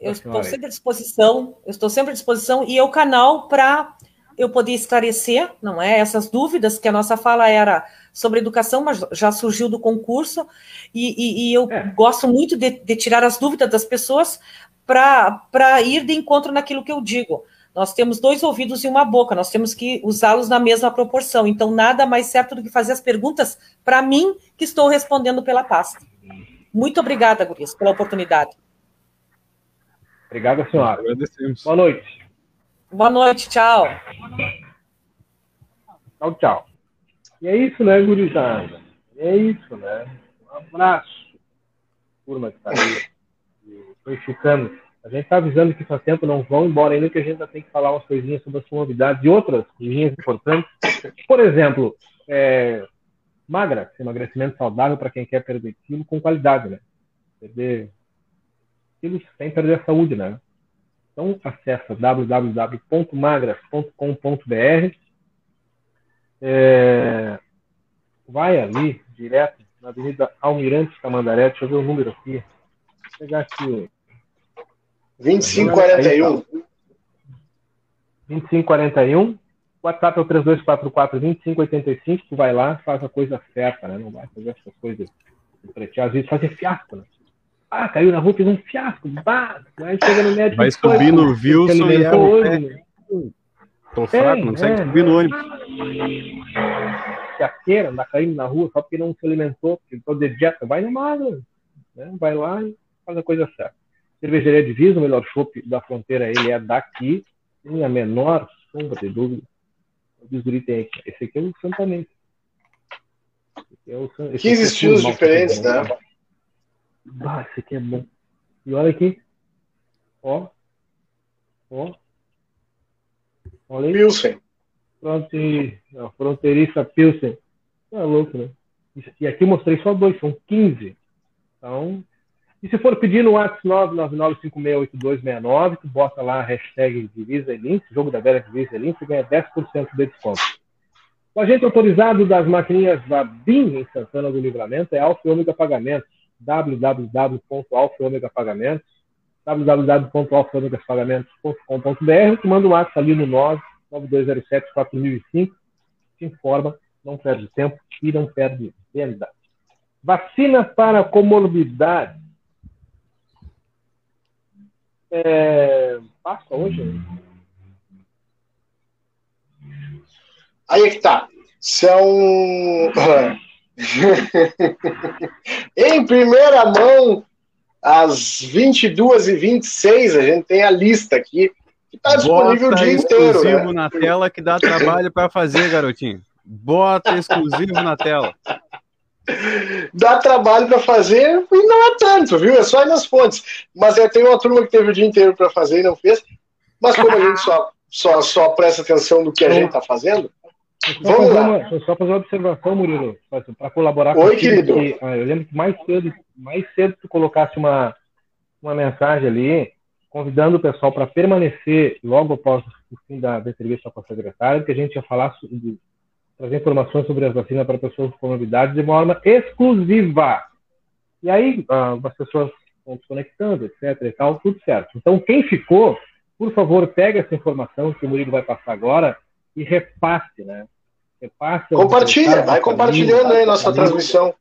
Eu estou sempre à disposição, eu estou sempre à disposição e é o canal para eu poder esclarecer, não é? Essas dúvidas que a nossa fala era sobre educação, mas já surgiu do concurso e, e, e eu é. gosto muito de, de, tirar as dúvidas das pessoas para ir de encontro naquilo que eu digo. Nós temos dois ouvidos e uma boca, nós temos que usá-los na mesma proporção. Então, nada mais certo do que fazer as perguntas para mim, que estou respondendo pela pasta. Muito obrigada, Gurias, pela oportunidade. Obrigado, senhora. Agradecemos. Boa noite. Boa noite, tchau. Tchau, tchau. E é isso, né, gurizada? É isso, né? Um abraço, turma que está aí. Foi ficando. A gente está avisando que faz tempo não vão embora ainda, que a gente ainda tem que falar umas coisinhas sobre as novidades e outras coisinhas importantes. Por exemplo, é, magra, emagrecimento saudável para quem quer perder quilo com qualidade, né? Perder quilos sem perder a saúde, né? Então, acessa www.magras.com.br. É, vai ali, direto, na Avenida Almirante Tamandaré. Deixa eu ver o número aqui. Vou pegar aqui. 2541. 2541. WhatsApp é o 3244-2585. Tu vai lá, faz a coisa certa, né? Não vai fazer essas coisas de pretear. Às vezes fazer fiasco, né? Ah, caiu na rua, fez um fiasco. Bah, aí chega no médico. Vai subir no Wilson e hoje, né? Tô fraco, é, não consegue é, subir no ônibus. Fiasqueira, andar caindo na rua só porque não se alimentou, porque tô de dieta. Vai no magro. Né? Vai lá e faz a coisa certa. Cervejaria Divisa, o melhor chopp da fronteira, ele é daqui. Tem a menor sombra de dúvida. O Desguri tem aqui. Esse aqui é o Santanense. É o, 15 é estilos diferentes, né? Ah, esse aqui é bom. E olha aqui. Ó. Ó. Olha aí. Pilsen. Fronte... Fronteiriça Pilsen. É louco, né? E aqui eu mostrei só dois, são 15. Então, e se for pedir no WhatsApp 999568269, tu bota lá a hashtag Divisa e Links, jogo da velha Divisa e Links, e ganha 10% de desconto. O agente autorizado das maquininhas da BIM em Santana do Livramento é Alfa e Ômega Pagamentos www.alfaomegapagamentos, www.alfaomegapagamentos.com.br, tu manda um WhatsApp ali no 99207-4005, se informa, não perde tempo e não perde venda. Vacina para comorbidade. É... Passa hoje? Aí é que tá. São em primeira mão, às 22h26, a gente tem a lista aqui, que está disponível Bota o dia inteiro. exclusivo né? na tela que dá trabalho para fazer, garotinho. Bota exclusivo na tela. Dá trabalho para fazer e não é tanto, viu? É só ir nas fontes. Mas é, tem uma turma que teve o dia inteiro para fazer e não fez. Mas como a gente só, só, só presta atenção no que a gente está fazendo, Vamos lá. Uma, só fazer uma observação, Murilo, para colaborar Oi, querido. Que, ah, eu lembro que mais cedo, mais cedo tu colocasse uma, uma mensagem ali, convidando o pessoal para permanecer logo após o fim da, da entrevista com a secretária, que a gente ia falar de trazer informações sobre as vacinas para pessoas com comorbidades de forma exclusiva. E aí, ah, as pessoas estão desconectando, etc. e tal, tudo certo. Então, quem ficou, por favor, pegue essa informação que o Murilo vai passar agora e repasse, né? Repasse Compartilha, vai compartilhando aí nossa transmissão.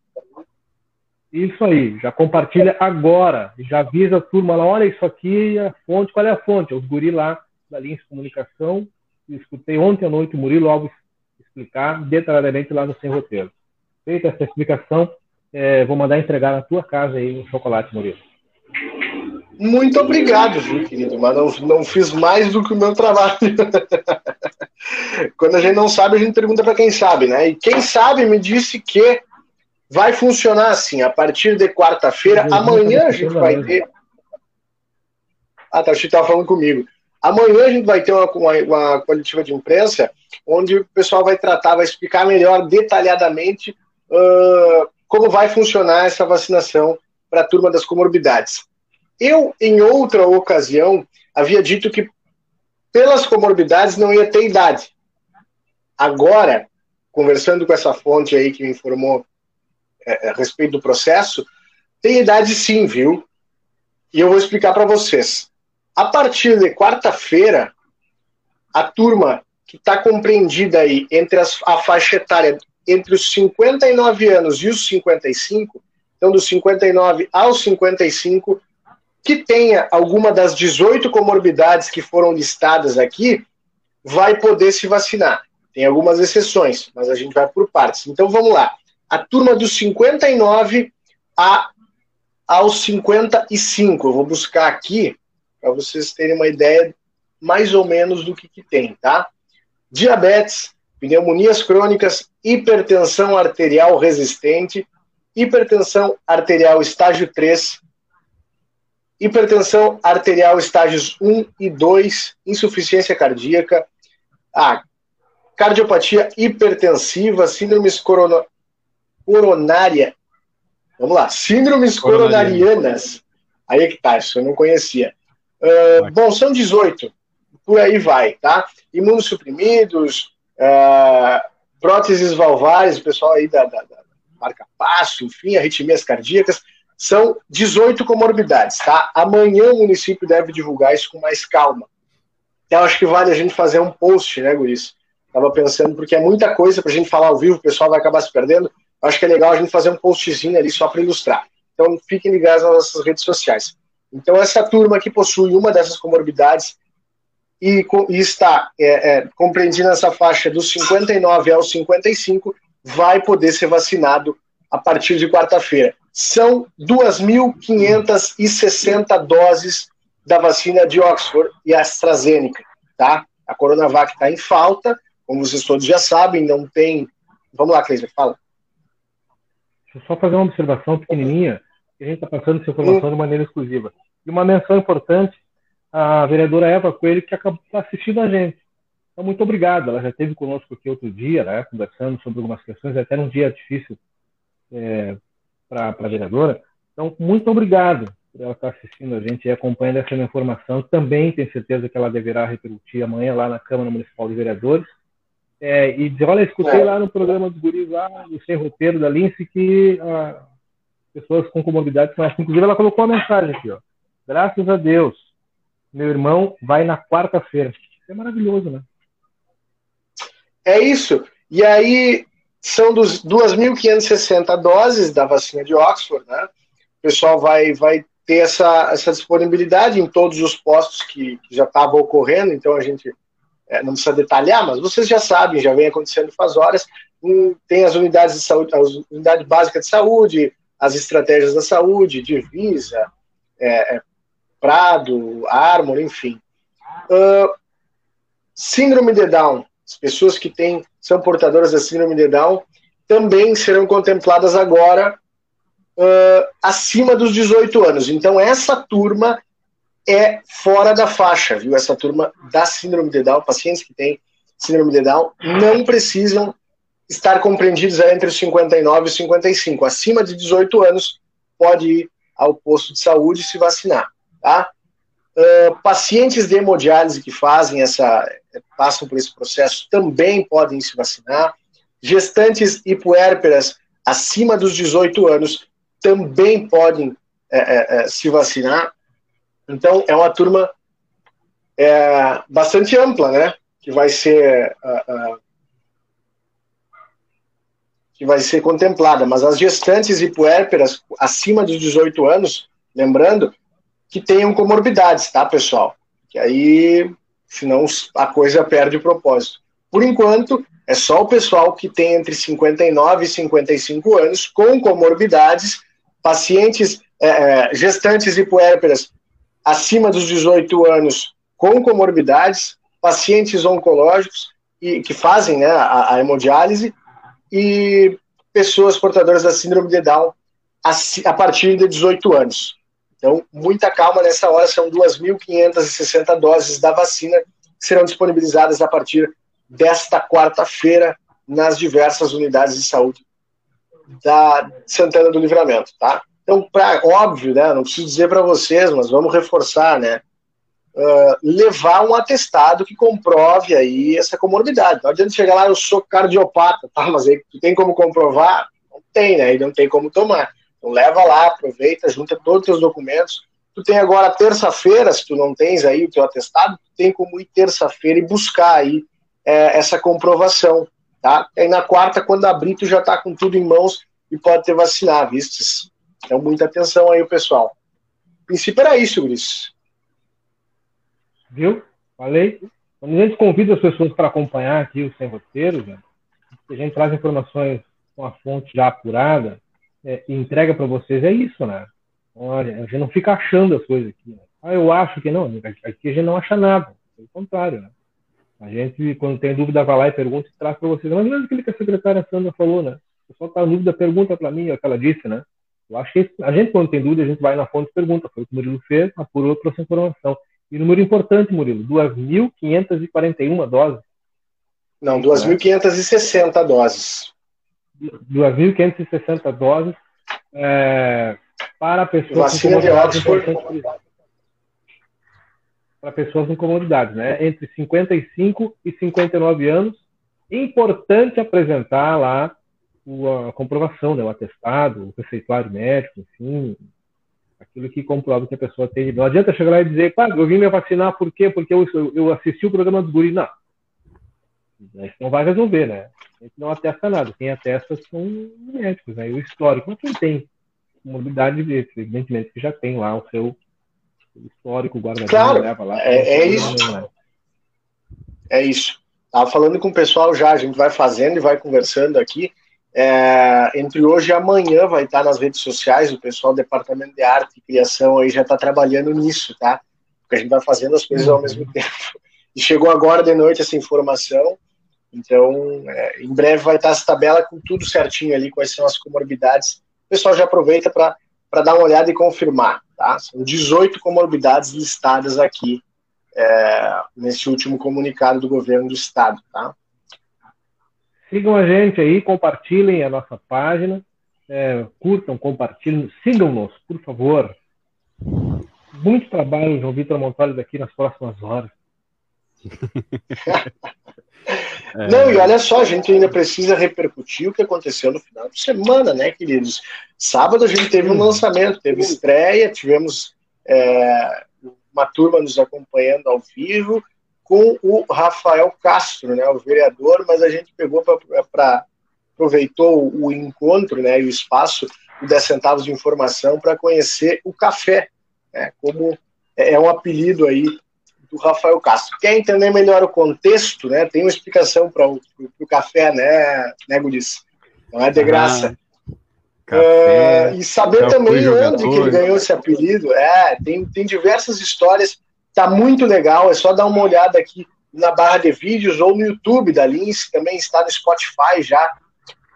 Isso aí, já compartilha agora, já avisa a turma lá, olha isso aqui, a fonte, qual é a fonte? Os guri lá da linha de comunicação, eu escutei ontem à noite o Murilo Alves explicar detalhadamente lá no Sem Roteiro. Feita essa explicação, é, vou mandar entregar na tua casa aí um chocolate, Murilo. Muito obrigado, viu, querido, mas não, não fiz mais do que o meu trabalho. Quando a gente não sabe, a gente pergunta para quem sabe, né? E quem sabe me disse que vai funcionar assim, a partir de quarta-feira. Amanhã a gente vai ter. Ah, tá, o Chico estava falando comigo. Amanhã a gente vai ter uma, uma, uma, coletiva de imprensa onde o pessoal vai tratar, vai explicar melhor, detalhadamente, uh, como vai funcionar essa vacinação para a turma das comorbidades. Eu, em outra ocasião, havia dito que pelas comorbidades não ia ter idade. Agora, conversando com essa fonte aí que me informou é, a respeito do processo, tem idade sim, viu? E eu vou explicar para vocês. A partir de quarta-feira, a turma que está compreendida aí entre as, a faixa etária entre os 59 anos e os 55, então dos 59 aos 55, que tenha alguma das 18 comorbidades que foram listadas aqui, vai poder se vacinar. Tem algumas exceções, mas a gente vai por partes. Então vamos lá. A turma dos 59 a, aos 55. Eu vou buscar aqui para vocês terem uma ideia mais ou menos do que, que tem, tá? Diabetes, pneumonias crônicas, hipertensão arterial resistente, hipertensão arterial estágio 3, hipertensão arterial estágios 1 e 2, insuficiência cardíaca, a cardiopatia hipertensiva, síndromes corona, coronária, vamos lá, síndromes coronarianas, aí é que tá, isso eu não conhecia. Uh, bom, são 18, por aí vai, tá? Imunossuprimidos, uh, próteses valvares, o pessoal aí da, da, da marca passo, enfim, arritmias cardíacas, são 18 comorbidades, tá? Amanhã o município deve divulgar isso com mais calma. Então, acho que vale a gente fazer um post, né, Guris? Tava pensando, porque é muita coisa pra gente falar ao vivo, o pessoal vai acabar se perdendo. Acho que é legal a gente fazer um postzinho ali só para ilustrar. Então, fiquem ligados nas nossas redes sociais. Então, essa turma que possui uma dessas comorbidades e, e está é, é, compreendida nessa faixa dos 59 aos 55 vai poder ser vacinado a partir de quarta-feira são 2.560 doses da vacina de Oxford e AstraZeneca, tá? A Coronavac está em falta, como vocês todos já sabem, não tem... Vamos lá, Cleiser, fala. Deixa eu só fazer uma observação pequenininha, que a gente está passando essa informação de maneira exclusiva. E uma menção importante, a vereadora Eva Coelho, que acabou assistindo a gente. Então, muito obrigado. Ela já esteve conosco aqui outro dia, né, conversando sobre algumas questões, até num dia difícil é, para a vereadora. Então, muito obrigado por ela estar assistindo a gente e acompanhando essa informação. Também tenho certeza que ela deverá repercutir amanhã lá na Câmara Municipal de Vereadores. É, e dizer, olha, escutei é. lá no programa do Guris, lá no Sem Roteiro da Lince, que ah, pessoas com comorbidades assim. Inclusive, ela colocou uma mensagem aqui, ó. Graças a Deus, meu irmão vai na quarta-feira. É maravilhoso, né? É isso. E aí, são dos 2.560 doses da vacina de Oxford, né? O pessoal vai, vai ter essa, essa disponibilidade em todos os postos que, que já estavam ocorrendo, então a gente é, não precisa detalhar, mas vocês já sabem, já vem acontecendo faz horas. Tem as unidades de saúde, as unidades básicas de saúde, as estratégias da saúde, Divisa, é, é, Prado, Armor, enfim. Uh, síndrome de Down, as pessoas que têm são portadoras da síndrome de Down, também serão contempladas agora uh, acima dos 18 anos. Então, essa turma é fora da faixa, viu? Essa turma da síndrome de Down, pacientes que têm síndrome de Down, não precisam estar compreendidos entre os 59 e os 55. Acima de 18 anos, pode ir ao posto de saúde e se vacinar, tá? Uh, pacientes de hemodiálise que fazem essa, passam por esse processo também podem se vacinar. Gestantes hipoérperas acima dos 18 anos também podem é, é, se vacinar. Então, é uma turma é, bastante ampla, né? Que vai ser, uh, que vai ser contemplada, mas as gestantes e puérperas acima dos 18 anos, lembrando, que tenham comorbidades, tá, pessoal? Que aí, senão a coisa perde o propósito. Por enquanto, é só o pessoal que tem entre 59 e 55 anos com comorbidades, pacientes é, é, gestantes e puérperas acima dos 18 anos com comorbidades, pacientes oncológicos e que fazem né, a, a hemodiálise e pessoas portadoras da síndrome de Down a, a partir de 18 anos. Então, muita calma nessa hora, são 2.560 doses da vacina que serão disponibilizadas a partir desta quarta-feira nas diversas unidades de saúde da Santana do Livramento, tá? Então, pra, óbvio, né, não preciso dizer para vocês, mas vamos reforçar, né, uh, levar um atestado que comprove aí essa comorbidade. Não adianta chegar lá, eu sou cardiopata, tá, mas aí tu tem como comprovar? Não tem, né, e não tem como tomar. Então, leva lá, aproveita, junta todos os teus documentos. Tu tem agora terça-feira, se tu não tens aí o teu atestado, tu tem como ir terça-feira e buscar aí é, essa comprovação, tá? E aí na quarta, quando abrir, tu já tá com tudo em mãos e pode ter vacinar, vistos? Então, muita atenção aí, pessoal. O princípio era isso, Luiz. Viu? Falei. Quando a gente convida as pessoas para acompanhar aqui o Sem Roteiro, né, a gente traz informações com a fonte já apurada é, entrega para vocês, é isso, né? Olha, a gente não fica achando as coisas aqui. Né? Ah, eu acho que não. Aqui a gente não acha nada. Pelo contrário, né? A gente, quando tem dúvida, vai lá e pergunta e traz para vocês. Mas é aquilo que a secretária Sandra falou, né? O pessoal em dúvida, pergunta para mim, é o que ela disse, né? Eu acho que a gente, quando tem dúvida, a gente vai na fonte e pergunta. Foi o que o Murilo fez, apurou, trouxe informação. E número importante, Murilo, 2.541 doses. Não, 2.560 doses. 2.560 doses é, para pessoas de Oxford para pessoas com comorbidades, né? Entre 55 e 59 anos. Importante apresentar lá a comprovação, né? O atestado, o receituário médico, enfim, aquilo que comprova que a pessoa tem. Não adianta chegar lá e dizer, pá, eu vim me vacinar por quê? Porque eu, eu assisti o programa do Guri. Não. Isso não vai resolver, né? A gente não atesta nada. Quem atesta são médicos, né? E o histórico. Mas quem tem comorbidade, evidentemente, que já tem lá o seu histórico, guardadinho, claro, leva lá. É, é isso. Né? É isso. Tava falando com o pessoal já, a gente vai fazendo e vai conversando aqui. É, entre hoje e amanhã vai estar nas redes sociais, o pessoal do Departamento de Arte e Criação aí já está trabalhando nisso, tá? Porque a gente vai fazendo as coisas ao mesmo tempo. E chegou agora de noite essa informação, então é, em breve vai estar essa tabela com tudo certinho ali, quais são as comorbidades. O pessoal já aproveita para dar uma olhada e confirmar. Tá? São 18 comorbidades listadas aqui é, nesse último comunicado do governo do estado. Tá? Sigam a gente aí, compartilhem a nossa página, é, curtam, compartilhem, sigam-nos, por favor. Muito trabalho, João Vitor Montalho, daqui nas próximas horas. É. Não, e olha só, a gente ainda precisa repercutir o que aconteceu no final de semana, né, queridos? Sábado a gente teve um lançamento, teve estreia, tivemos é, uma turma nos acompanhando ao vivo com o Rafael Castro, né, o vereador, mas a gente pegou para aproveitou o encontro, né, e o espaço de 10 centavos de informação para conhecer o café, né, como é um apelido aí do Rafael Castro. Quer entender melhor o contexto, né? Tem uma explicação para o café, né, né, Gudis? Não é de graça. Ah, uh, e saber também onde que ele ganhou esse apelido. É, tem, tem diversas histórias. Tá muito legal. É só dar uma olhada aqui na barra de vídeos ou no YouTube da Lins, também está no Spotify já.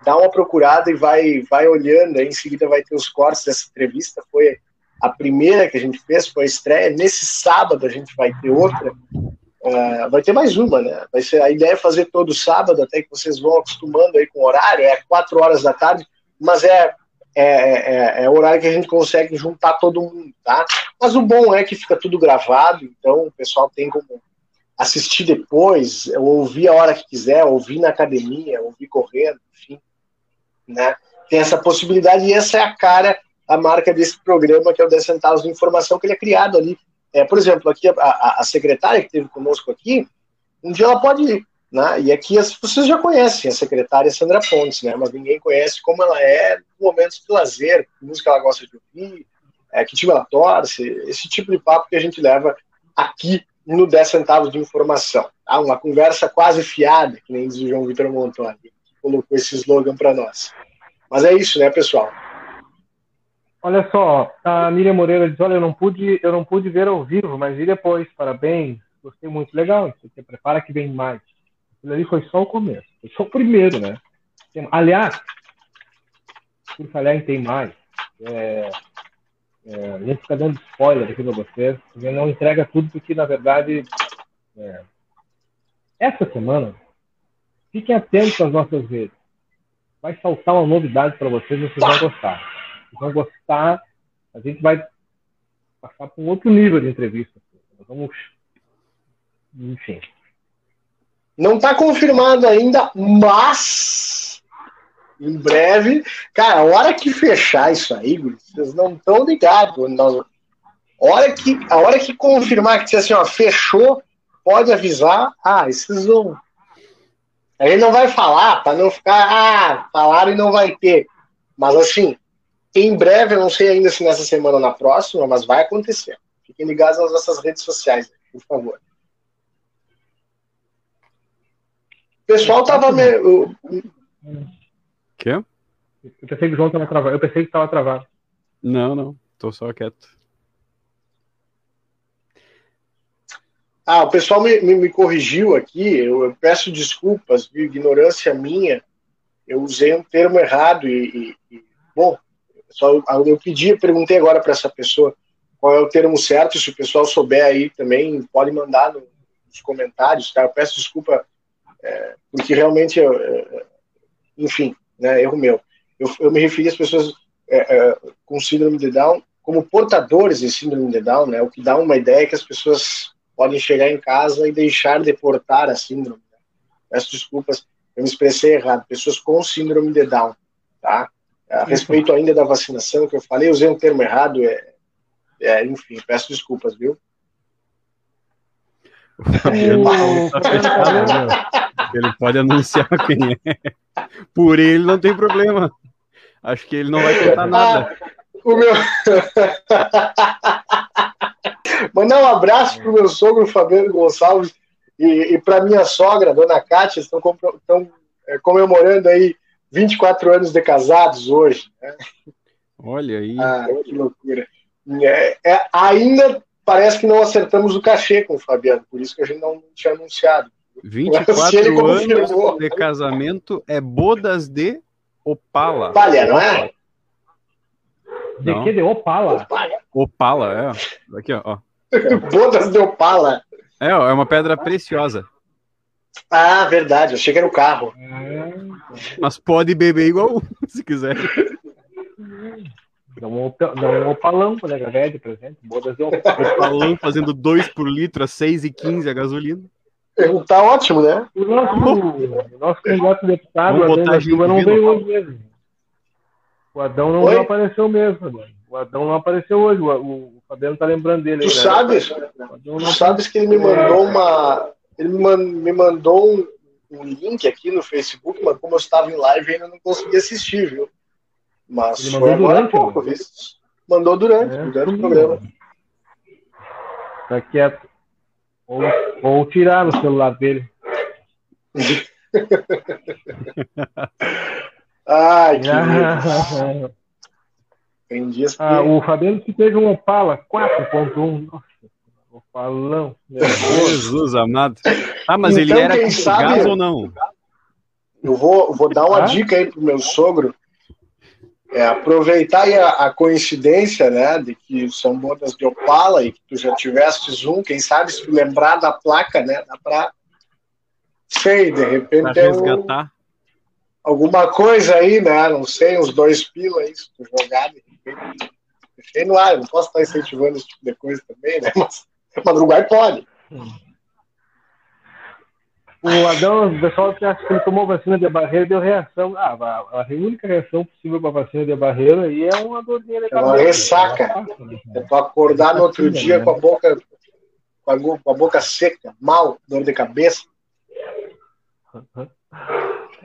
Dá uma procurada e vai, vai olhando. Aí em seguida vai ter os cortes dessa entrevista. Foi a primeira que a gente fez foi a estreia. Nesse sábado a gente vai ter outra. Uh, vai ter mais uma, né? Vai ser, a ideia é fazer todo sábado, até que vocês vão acostumando aí com o horário, é quatro horas da tarde, mas é, é, é, é horário que a gente consegue juntar todo mundo, tá? Mas o bom é que fica tudo gravado, então o pessoal tem como assistir depois, ouvir a hora que quiser, ouvir na academia, ouvir correndo, enfim, né? Tem essa possibilidade e essa é a cara a marca desse programa, que é o 10 centavos de informação, que ele é criado ali. É, por exemplo, aqui a, a, a secretária que esteve conosco aqui, um dia ela pode Né? E aqui as, vocês já conhecem a secretária Sandra Pontes, né? mas ninguém conhece como ela é momentos de lazer, que música ela gosta de ouvir, é, que time ela torce, esse tipo de papo que a gente leva aqui no 10 centavos de informação. Tá? Uma conversa quase fiada, que nem diz o João Vitor Montoni, que colocou esse slogan para nós. Mas é isso, né, pessoal? Olha só, a Miriam Moreira diz, olha, eu não pude, eu não pude ver ao vivo, mas vi depois, parabéns, gostei muito, legal, você prepara que vem mais. Aquilo ali foi só o começo, foi só o primeiro, né? Aliás, por falhar em tem mais, é, é, a gente fica dando spoiler aqui para vocês, porque não entrega tudo, porque na verdade, é, essa semana, fiquem atentos às nossas redes. Vai saltar uma novidade para vocês, vocês vão gostar. Vão gostar, a gente vai passar para um outro nível de entrevista. Nós vamos, enfim. Não está confirmado ainda, mas em breve. Cara, a hora que fechar isso aí, vocês não estão ligados. Nós... A, hora que, a hora que confirmar que assim, ó, fechou, pode avisar. Ah, esses vão. Aí não vai falar, para não ficar, ah, falaram e não vai ter. Mas assim, em breve, eu não sei ainda se nessa semana ou na próxima, mas vai acontecer. Fiquem ligados nas nossas redes sociais, por favor. O pessoal tava meio. Quê? Eu pensei que o João estava travado. Eu pensei que estava travado. Não, não. Tô só quieto. Ah, o pessoal me, me, me corrigiu aqui. Eu, eu, peço desculpas, viu? ignorância minha. Eu usei um termo errado e, e, e bom, só eu, pedi, perguntei agora para essa pessoa qual é o termo certo. Se o pessoal souber aí também, pode mandar no, nos comentários. Tá? Eu peço desculpa é, porque realmente, é, enfim, né, erro meu. Eu, eu me referi às pessoas é, é, com síndrome de Down como portadores de síndrome de Down, né, o que dá uma ideia que as pessoas podem chegar em casa e deixar de portar a síndrome. Né. Peço desculpas, eu me expressei errado. Pessoas com síndrome de Down, tá? A respeito ainda da vacinação que eu falei, usei um termo errado, é, é enfim, peço desculpas, viu? Ele pode anunciar quem é. Por ele não tem problema. Acho que ele não vai contar nada. Ah, o meu... Mandar um abraço para o meu sogro Fabiano Gonçalves e, e para minha sogra, dona Cátia, estão, estão é, comemorando aí 24 anos de casados hoje. Né? Olha aí. Ah, que loucura. É, é, ainda parece que não acertamos o cachê com o Fabiano, por isso que a gente não tinha anunciado. 24 anos de casamento é bodas de Opala. Palha, não é? De não. que? De Opala? Opala, é. Aqui, ó. bodas de Opala. É, é uma pedra preciosa. Ah, verdade. Eu achei que era o carro. Mas pode beber igual se quiser. Dá um, dá um opalão para a velha de presente. Bodas de opalão fazendo 2 por litro a 6,15 a gasolina. Tá ótimo, né? O nosso, o nosso candidato deputado, Adão da Silva, não veio hoje mesmo. O Adão não, não apareceu mesmo, mano. O Adão não apareceu hoje. O, o Fabiano tá lembrando dele. Tu aí, sabes? Né? Tu sabes que ele me mandou uma. Ele me mandou um, um, link aqui no Facebook, mas como eu estava em live ainda não consegui assistir, viu? Mas ele mandou durante, pouco, viu? Mandou durante, é, durante o programa. Tá quieto. Ou, ou tirar no celular dele. Ai, que Tem dias que... Ah, o Fabiano que teve um Opala 4.1. Opalão. Jesus amado. Ah, mas então, ele era com sabe, gás ou não? Eu vou, vou dar uma ah? dica aí pro meu sogro é, aproveitar a, a, coincidência, né, de que são bodas de Opala e que tu já tiveste um, quem sabe se tu lembrar da placa, né, dá pra, sei, de repente é um, alguma coisa aí, né, não sei, uns dois pila aí, se tu jogar, de repente, deixei no ar, não posso estar incentivando esse tipo de coisa também, né, mas madrugar pode. Hum. O Adão, o pessoal que acha que ele tomou vacina de barreira deu reação. Ah, a, a única reação possível para vacina de barreira aí é uma dorzinha de cabeça. É uma ressaca. É para acordar no outro dia com a boca com a, com a boca seca, mal, dor de cabeça.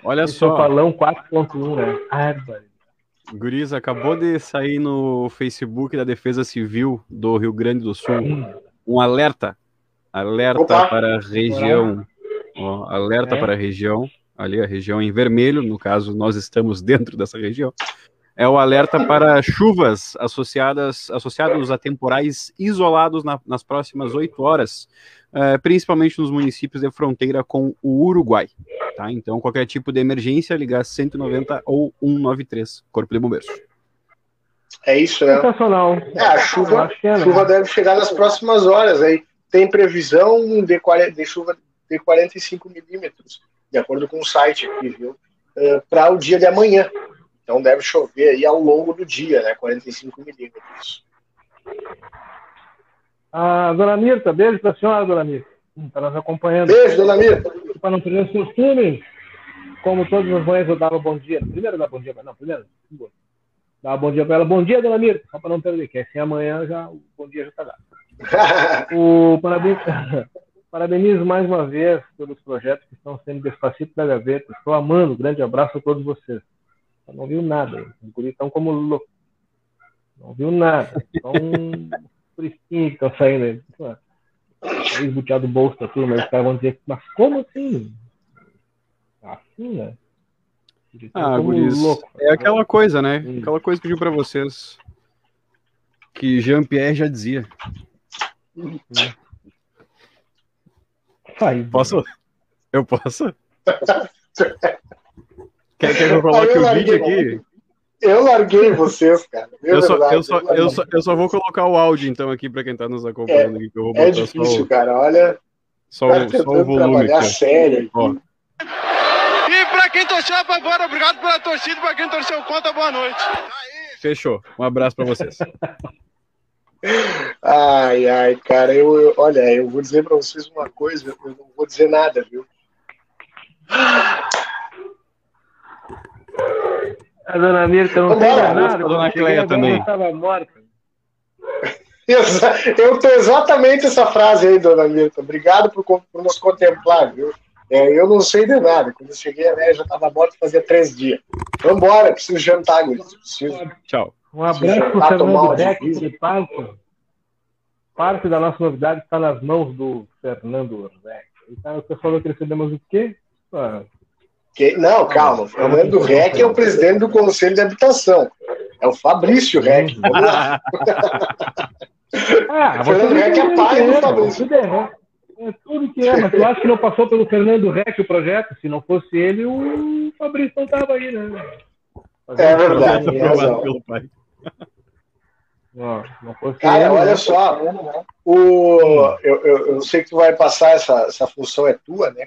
Olha Esse só. Falão 4.1, né? Árvore. Guriz, acabou de sair no Facebook da Defesa Civil do Rio Grande do Sul um alerta. Alerta Opa. para a região. Ó, alerta É. para a região. Ali, a região em vermelho, no caso, nós estamos dentro dessa região. É o alerta para chuvas associadas associados a temporais isolados na- nas próximas oito horas, eh, principalmente nos municípios de fronteira com o Uruguai. Tá? Então, qualquer tipo de emergência, ligar 190 ou 193, Corpo de Bombeiros. É isso, né? Sensacional. É, a chuva, é, né? chuva deve chegar nas próximas horas aí. Tem previsão de, 40, de chuva de 45 milímetros, de acordo com o site aqui, viu? Para o dia de amanhã. Então deve chover aí ao longo do dia, né? 45 milímetros. Ah, dona Mirta, beijo pra senhora, dona Mirta. Está nos acompanhando. Beijo, dona Mirta. Para não perder os costumes, como todas as manhãs eu dava bom dia. Primeiro dava bom dia, não, primeiro. Dava bom dia para ela. Bom dia, dona Mirta, só para não perder, que assim amanhã já, o bom dia já está dado. O parabéns, parabenizo mais uma vez pelos projetos que estão sendo despacito da gaveta. Estou amando. Grande abraço a todos vocês. Eu não viu nada. Os guris estão como loucos. Não viu nada. Só um turistinho que estão saindo aí. Esbuteado do bolso da turma. Caras vão dizer, mas como assim? Assim, né? Ah, como guris, loucos. é aquela coisa, né? Hum. Aquela coisa que eu digo pra vocês. Que Jean-Pierre já dizia. Aí, Posso? Eu posso? Quer, quer que eu coloque o vídeo aqui? Eu larguei vocês, cara. É Eu só, eu, só, larguei. eu, só, eu só vou colocar o áudio, então, aqui pra quem tá nos acompanhando. aqui, que eu vou É difícil, só, cara. Olha, o, só, tá o, só o volume. trabalhar Aqui, sério. ó. Quem torceu a favor, obrigado pela torcida. Pra quem torceu contra, boa noite. fechou. Um abraço pra vocês. Ai, ai, cara, eu, eu- olha, eu vou dizer pra vocês uma coisa, eu não vou dizer nada, viu? A dona Mirta não tem nada. a dona Cleia também. estava morta. Exa- Eu tô exatamente essa frase aí, dona Mirta. Obrigado por, por nos contemplar, viu? É, eu não sei de nada. Quando eu cheguei, a já estava morta fazia três dias. Vambora, preciso jantar, guris. Preciso. Tchau. Um abraço para o Fernando divisa. que parte, da nossa novidade está nas mãos do Fernando Reck. Então, o pessoal vai receber mais o quê? Ah, Que- Não, calma. O Fernando Reck é o presidente do Conselho de Habitação. É o Fabrício Reck. Vamos lá. Ah, Fernando você Reck é pai que do Fabrício. tudo? É tudo que é, mas tu acha que não passou pelo Fernando Reck o projeto? Se não fosse ele, o Fabrício não estava aí, né? É verdade, tem Aprovado razão. pelo pai. Não, não fosse Cara, ele, olha né? só. O, eu, eu, eu sei que tu vai passar essa, essa função, é tua, né?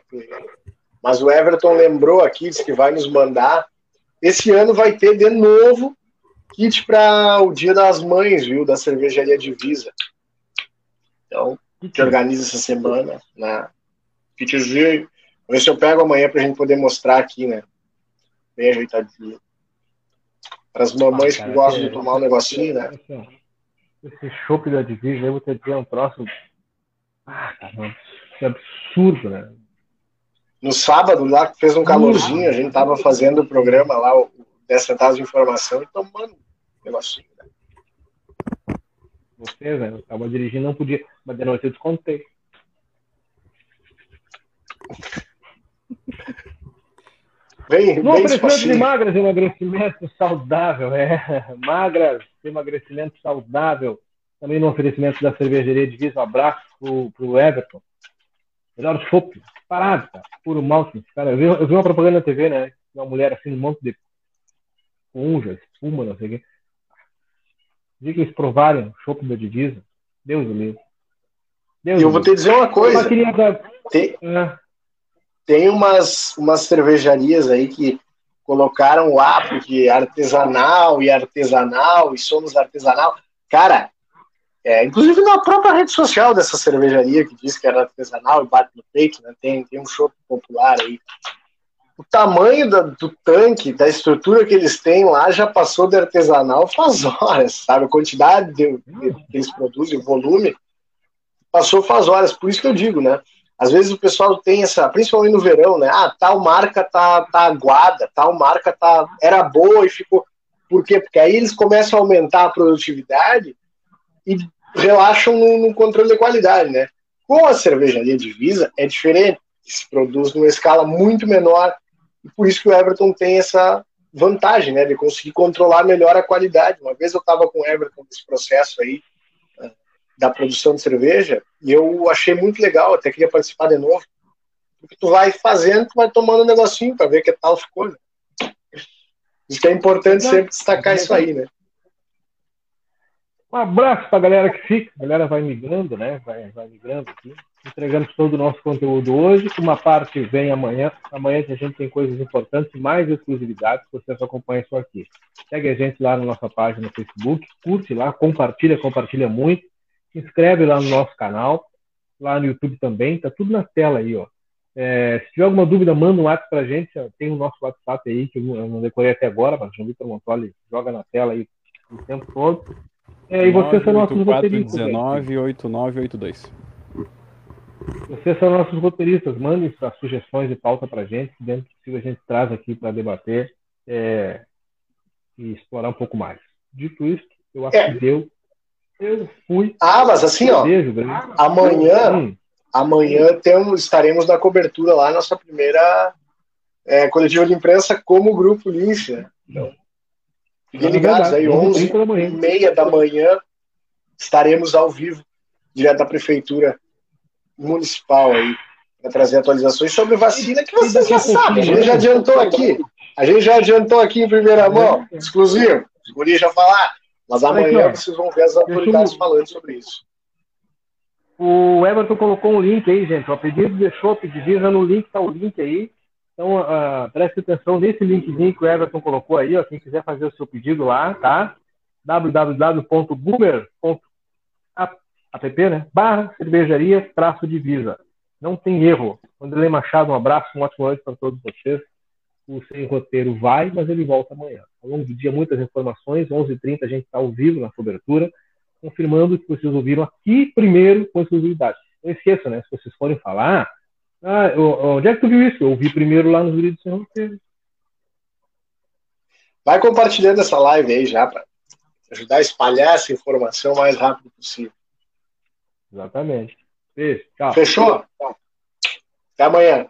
Mas o Everton lembrou aqui, disse que vai nos mandar. Esse ano vai ter de novo kit para o Dia das Mães, viu? Da cervejaria Divisa. Então, que organiza essa semana, né? Kitzinho. Vou ver se eu pego amanhã pra gente poder mostrar aqui, né? Bem ajeitadinho. Para as mamães Ah, que cara, gostam que- de tomar um negocinho, né? Esse chopp da Divisa, eu vou ter que ter um troço. Ah, é absurdo, né? No sábado, lá que fez um calorzinho, a gente tava fazendo o programa lá, o 10 centavos de informação, e tomando um negocinho. Né? Vocês, né? Eu tava dirigindo, não podia. Mas de noite eu descontei. Bem, No bem de magras, emagrecimento saudável, é. Magras, emagrecimento saudável. Também no oferecimento da cervejaria Divisa, um abraço pro, pro Everton. Melhor chopp, parado, cara. Puro malte. Cara, eu vi, eu vi uma propaganda na TV, né? Uma mulher assim, um monte de esponja, espuma, não sei o quê. Diga que eles provarem o chopp da Divisa. Deus do livre. Deus E eu vou te dizer uma coisa, dar... tem, É. tem umas, umas cervejarias aí que colocaram lá, porque artesanal e artesanal, e somos artesanal. Cara, é, inclusive na própria rede social dessa cervejaria que diz que era artesanal e bate no peito, né? Tem, tem um show popular aí. O tamanho da- do tanque, da estrutura que eles têm lá, já passou de artesanal faz horas, sabe? A quantidade de, de- que eles produzem, o volume, passou faz horas. Por isso que eu digo, né? às vezes o pessoal tem essa, principalmente no verão, né? Ah, tal marca tá, tá aguada, tal marca tá, era boa e ficou. Por quê? Porque aí eles começam a aumentar a produtividade e relaxam no, no controle de qualidade, né? Com a cervejaria Divisa é diferente, se produz numa escala muito menor e por isso que o Everton tem essa vantagem, né, de conseguir controlar melhor a qualidade. Uma vez eu estava com o Everton nesse processo aí da produção de cerveja, e eu achei muito legal, até queria participar de novo, porque tu vai fazendo, tu vai tomando um negocinho para ver que tal ficou, né? Isso que é importante sempre destacar isso aí, né? Um abraço para a galera que fica, a galera vai migrando, né? Vai, vai migrando aqui. Entregamos todo o nosso conteúdo hoje. Uma parte vem amanhã. Amanhã a gente tem coisas importantes, mais exclusividades. Vocês acompanham isso aqui. Segue a gente lá na nossa página no Facebook, curte lá, compartilha, compartilha muito se inscreve lá no nosso canal, lá no YouTube também, tá tudo na tela aí, ó. É, se tiver alguma dúvida, manda um WhatsApp pra gente, tem o nosso WhatsApp aí, que eu não decorei até agora, mas o João Vitor Montoli joga na tela aí o tempo todo. É, e vocês são nossos roteiristas. 19 8982. Vocês são nossos roteiristas, mandem suas sugestões de pauta pra gente, que dentro do possível a gente traz aqui para debater é, e explorar um pouco mais. Dito isso, eu acho é. que deu eu fui. Ah, mas assim, ó. Beijo, amanhã, hum. amanhã temos, estaremos na cobertura lá, nossa primeira é, coletiva de imprensa como grupo Lince, né? Então, fiquem ligados aí, 11 e meia da manhã, estaremos ao vivo, direto da prefeitura municipal aí, para trazer atualizações sobre vacina que vocês já sabem. A gente já adiantou aqui. A gente já adiantou aqui em primeira mão, exclusivo. Os guris já falaram. Mas amanhã vocês vão ver as autoridades falando sobre isso. O Everton colocou um link aí, gente. O pedido de chopp divisa no link, tá o link aí. Então, uh, preste atenção nesse linkzinho que o Everton colocou aí, ó. Quem quiser fazer o seu pedido lá, tá? www.boomer.app, né? Barra cervejaria traço divisa. Não tem erro. Wanderlei Machado, um abraço, um ótimo noite para todos vocês o Sem Roteiro vai, mas ele volta amanhã. Ao longo do dia, muitas informações. 11h30 a gente está ao vivo na cobertura, confirmando que vocês ouviram aqui primeiro com exclusividade. Não esqueça, né? Se vocês forem falar, ah, onde é que tu viu isso? Eu ouvi primeiro lá nos vídeos Sem Roteiro. Vai compartilhando essa live aí já, para ajudar a espalhar essa informação o mais rápido possível. Exatamente. Beijo. Tchau. Fechou? Até amanhã.